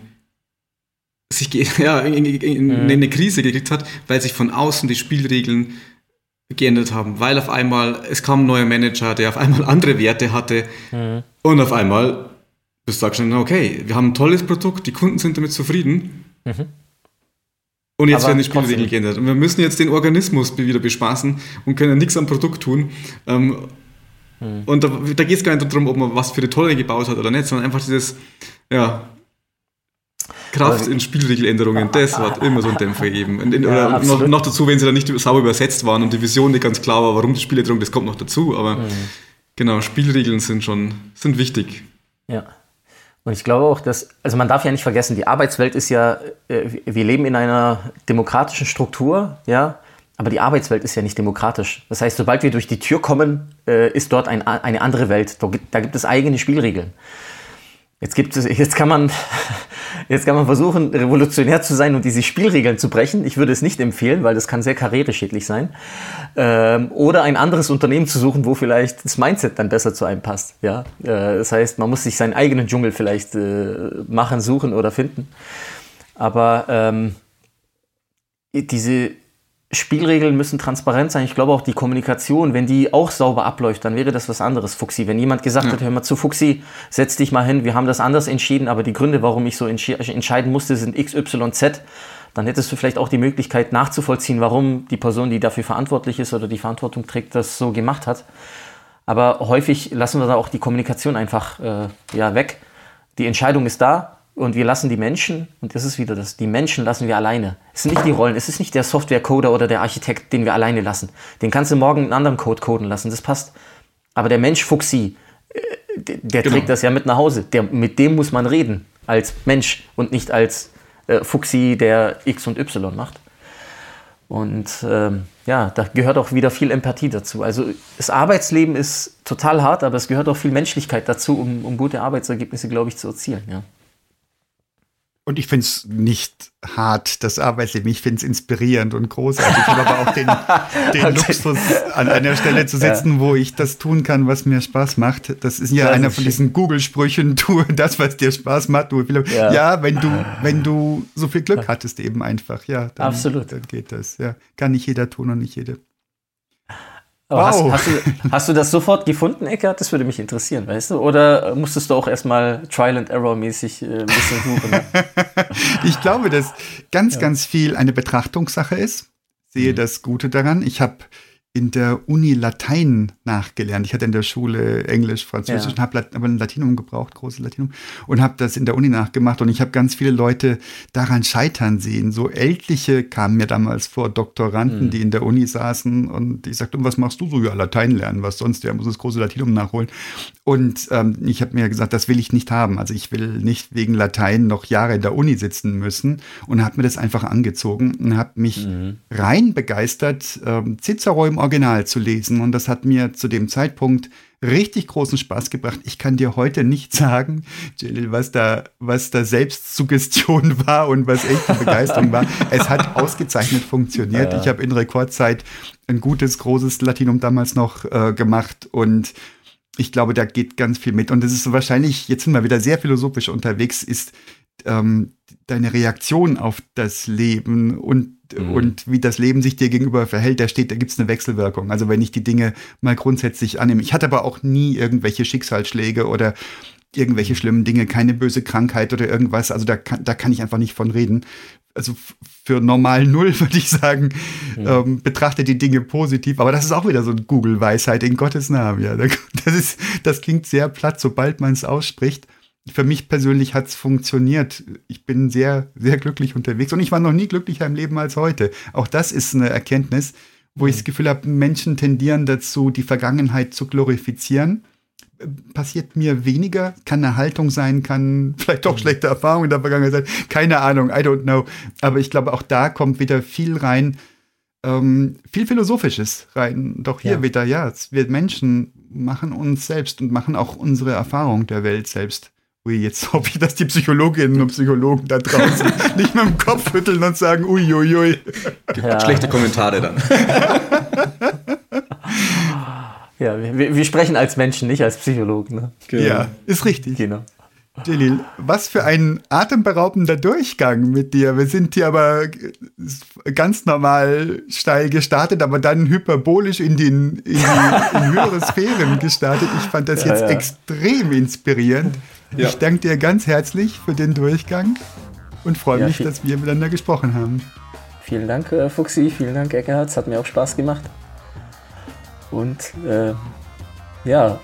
Speaker 2: sich ja, in, in, in eine Krise gekriegt hat, weil sich von außen die Spielregeln geändert haben, weil auf einmal es kam ein neuer Manager, der auf einmal andere Werte hatte mhm. und auf einmal Du sagst dann, okay, wir haben ein tolles Produkt, die Kunden sind damit zufrieden. Mhm. Und jetzt Aber werden die Spielregeln geändert. Und wir müssen jetzt den Organismus wieder bespaßen und können nichts am Produkt tun. Ähm, mhm. Und da, da geht es gar nicht darum, ob man was für eine Tolle gebaut hat oder nicht, sondern einfach dieses, ja, Kraft in Spielregeländerungen, das hat immer so einen Dämpfer gegeben. Und, ja, oder noch, noch, dazu, wenn sie dann nicht sauber übersetzt waren und die Vision nicht ganz klar war, warum die Spieländerung, das kommt noch dazu. Aber mhm. genau, Spielregeln sind schon sind wichtig.
Speaker 3: Ja. Und ich glaube auch, dass, also man darf ja nicht vergessen, die Arbeitswelt ist ja, äh, wir leben in einer demokratischen Struktur, ja, aber die Arbeitswelt ist ja nicht demokratisch. Das heißt, sobald wir durch die Tür kommen, äh, ist dort ein, eine andere Welt. Da gibt es eigene Spielregeln. Jetzt gibt es, jetzt kann man, jetzt kann man versuchen, revolutionär zu sein und diese Spielregeln zu brechen. Ich würde es nicht empfehlen, weil das kann sehr karriereschädlich sein. Ähm, oder ein anderes Unternehmen zu suchen, wo vielleicht das Mindset dann besser zu einem passt. Ja, äh, das heißt, man muss sich seinen eigenen Dschungel vielleicht äh, machen, suchen oder finden. Aber ähm, diese Spielregeln müssen transparent sein. Ich glaube auch die Kommunikation, wenn die auch sauber abläuft, dann wäre das was anderes, Fuxi. Wenn jemand gesagt ja. hat, hör mal zu, Fuxi, setz dich mal hin, wir haben das anders entschieden, aber die Gründe, warum ich so entscheiden musste, sind X, Y, Z, dann hättest du vielleicht auch die Möglichkeit nachzuvollziehen, warum die Person, die dafür verantwortlich ist oder die Verantwortung trägt, das so gemacht hat. Aber häufig lassen wir da auch die Kommunikation einfach äh, ja, weg. Die Entscheidung ist da, und wir lassen die Menschen, und das ist wieder das, die Menschen lassen wir alleine. Es sind nicht die Rollen, es ist nicht der Software-Coder oder der Architekt, den wir alleine lassen. Den kannst du morgen einen anderen Code coden lassen, das passt. Aber der Mensch Fuchsi, äh, der, genau. trägt das ja mit nach Hause. Der, mit dem muss man reden, als Mensch und nicht als äh, Fuchsi, der X und Y macht. Und ähm, ja, da gehört auch wieder viel Empathie dazu. Also das Arbeitsleben ist total hart, aber es gehört auch viel Menschlichkeit dazu, um, um gute Arbeitsergebnisse, glaube ich, zu erzielen. Ja.
Speaker 1: Und ich finde es nicht hart, das Arbeitsleben. Ich finde es inspirierend und großartig. Ich habe aber auch den, den okay. Luxus, an einer Stelle zu sitzen, ja. wo ich das tun kann, was mir Spaß macht. Das ist ja das einer von diesen Google-Sprüchen, tu das, was dir Spaß macht. Du, ja. ja, wenn du, wenn du so viel Glück hattest, eben einfach. Ja, dann,
Speaker 3: Absolut.
Speaker 1: dann geht das. Ja, kann nicht jeder tun und nicht jede.
Speaker 3: Wow. Hast, hast, du, hast, du, das sofort gefunden, Eckert? Das würde mich interessieren, weißt du? Oder musstest du auch erstmal Trial and Error mäßig äh, ein bisschen suchen?
Speaker 1: ich glaube, dass ganz, ja. ganz viel eine Betrachtungssache ist. Sehe mhm. das Gute daran. Ich habe in der Uni Latein nachgelernt. Ich hatte in der Schule Englisch, Französisch, ja. habe aber ein Latinum gebraucht, großes Latinum, und habe das in der Uni nachgemacht. Und ich habe ganz viele Leute daran scheitern sehen. So Ältliche kamen mir damals vor, Doktoranden, mhm. die in der Uni saßen. Und ich sagte, was machst du so? Ja, Latein lernen, was sonst? Ja, muss das große Latinum nachholen. Und ähm, ich habe mir gesagt, das will ich nicht haben. Also ich will nicht wegen Latein noch Jahre in der Uni sitzen müssen. Und habe mir das einfach angezogen und habe mich mhm. rein begeistert, ähm, Cicero im Original zu lesen. Und das hat mir zu dem Zeitpunkt richtig großen Spaß gebracht. Ich kann dir heute nicht sagen, Jalil, was da, was da Selbstsuggestion war und was echte Begeisterung war. Es hat ausgezeichnet funktioniert. Ja. Ich habe in Rekordzeit ein gutes, großes Latinum damals noch äh, gemacht und ich glaube, da geht ganz viel mit. Und es ist wahrscheinlich, jetzt sind wir wieder sehr philosophisch unterwegs, ist ähm, deine Reaktion auf das Leben und, mhm. und wie das Leben sich dir gegenüber verhält, da steht, da gibt es eine Wechselwirkung. Also wenn ich die Dinge mal grundsätzlich annehme. Ich hatte aber auch nie irgendwelche Schicksalsschläge oder irgendwelche schlimmen Dinge, keine böse Krankheit oder irgendwas. Also da kann, da kann ich einfach nicht von reden. Also für normal Null würde ich sagen, mhm. ähm, betrachte die Dinge positiv. Aber das ist auch wieder so eine Google-Weisheit in Gottes Namen. Ja, das, ist, das klingt sehr platt, sobald man es ausspricht für mich persönlich hat es funktioniert. Ich bin sehr, sehr glücklich unterwegs und ich war noch nie glücklicher im Leben als heute. Auch das ist eine Erkenntnis, wo ich das Gefühl habe, Menschen tendieren dazu, die Vergangenheit zu glorifizieren. Passiert mir weniger, kann eine Haltung sein, kann vielleicht auch schlechte Erfahrungen in der Vergangenheit sein, keine Ahnung, I don't know. Aber ich glaube, auch da kommt wieder viel rein, ähm, viel Philosophisches rein. Doch hier ja. wieder, ja, wir Menschen machen uns selbst und machen auch unsere Erfahrung der Welt selbst. Ui, jetzt hoffe ich, dass die Psychologinnen und Psychologen da draußen nicht mit dem Kopf rütteln und sagen, uiuiui. Ui, ui.
Speaker 2: Ja. Schlechte Kommentare dann.
Speaker 3: ja, wir, wir, sprechen als Menschen, nicht als Psychologen. Ne?
Speaker 1: Genau. Ja, ist richtig. Genau. Jalil, was für ein atemberaubender Durchgang mit dir. Wir sind hier aber ganz normal steil gestartet, aber dann hyperbolisch in, den, in die in höhere Sphären gestartet. Ich fand das ja, jetzt ja. extrem inspirierend. Ja. Ich danke dir ganz herzlich für den Durchgang und freue ja, mich, dass wir miteinander gesprochen haben.
Speaker 3: Vielen Dank, äh, Fuxi, vielen Dank, Eckhard. Es hat mir auch Spaß gemacht. Und äh, ja,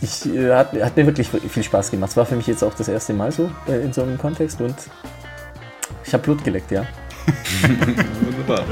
Speaker 3: ich, äh, hat, hat, mir wirklich viel Spaß gemacht. Es war für mich jetzt auch das erste Mal so äh, in so einem Kontext und ich habe Blut geleckt, ja. Wunderbar.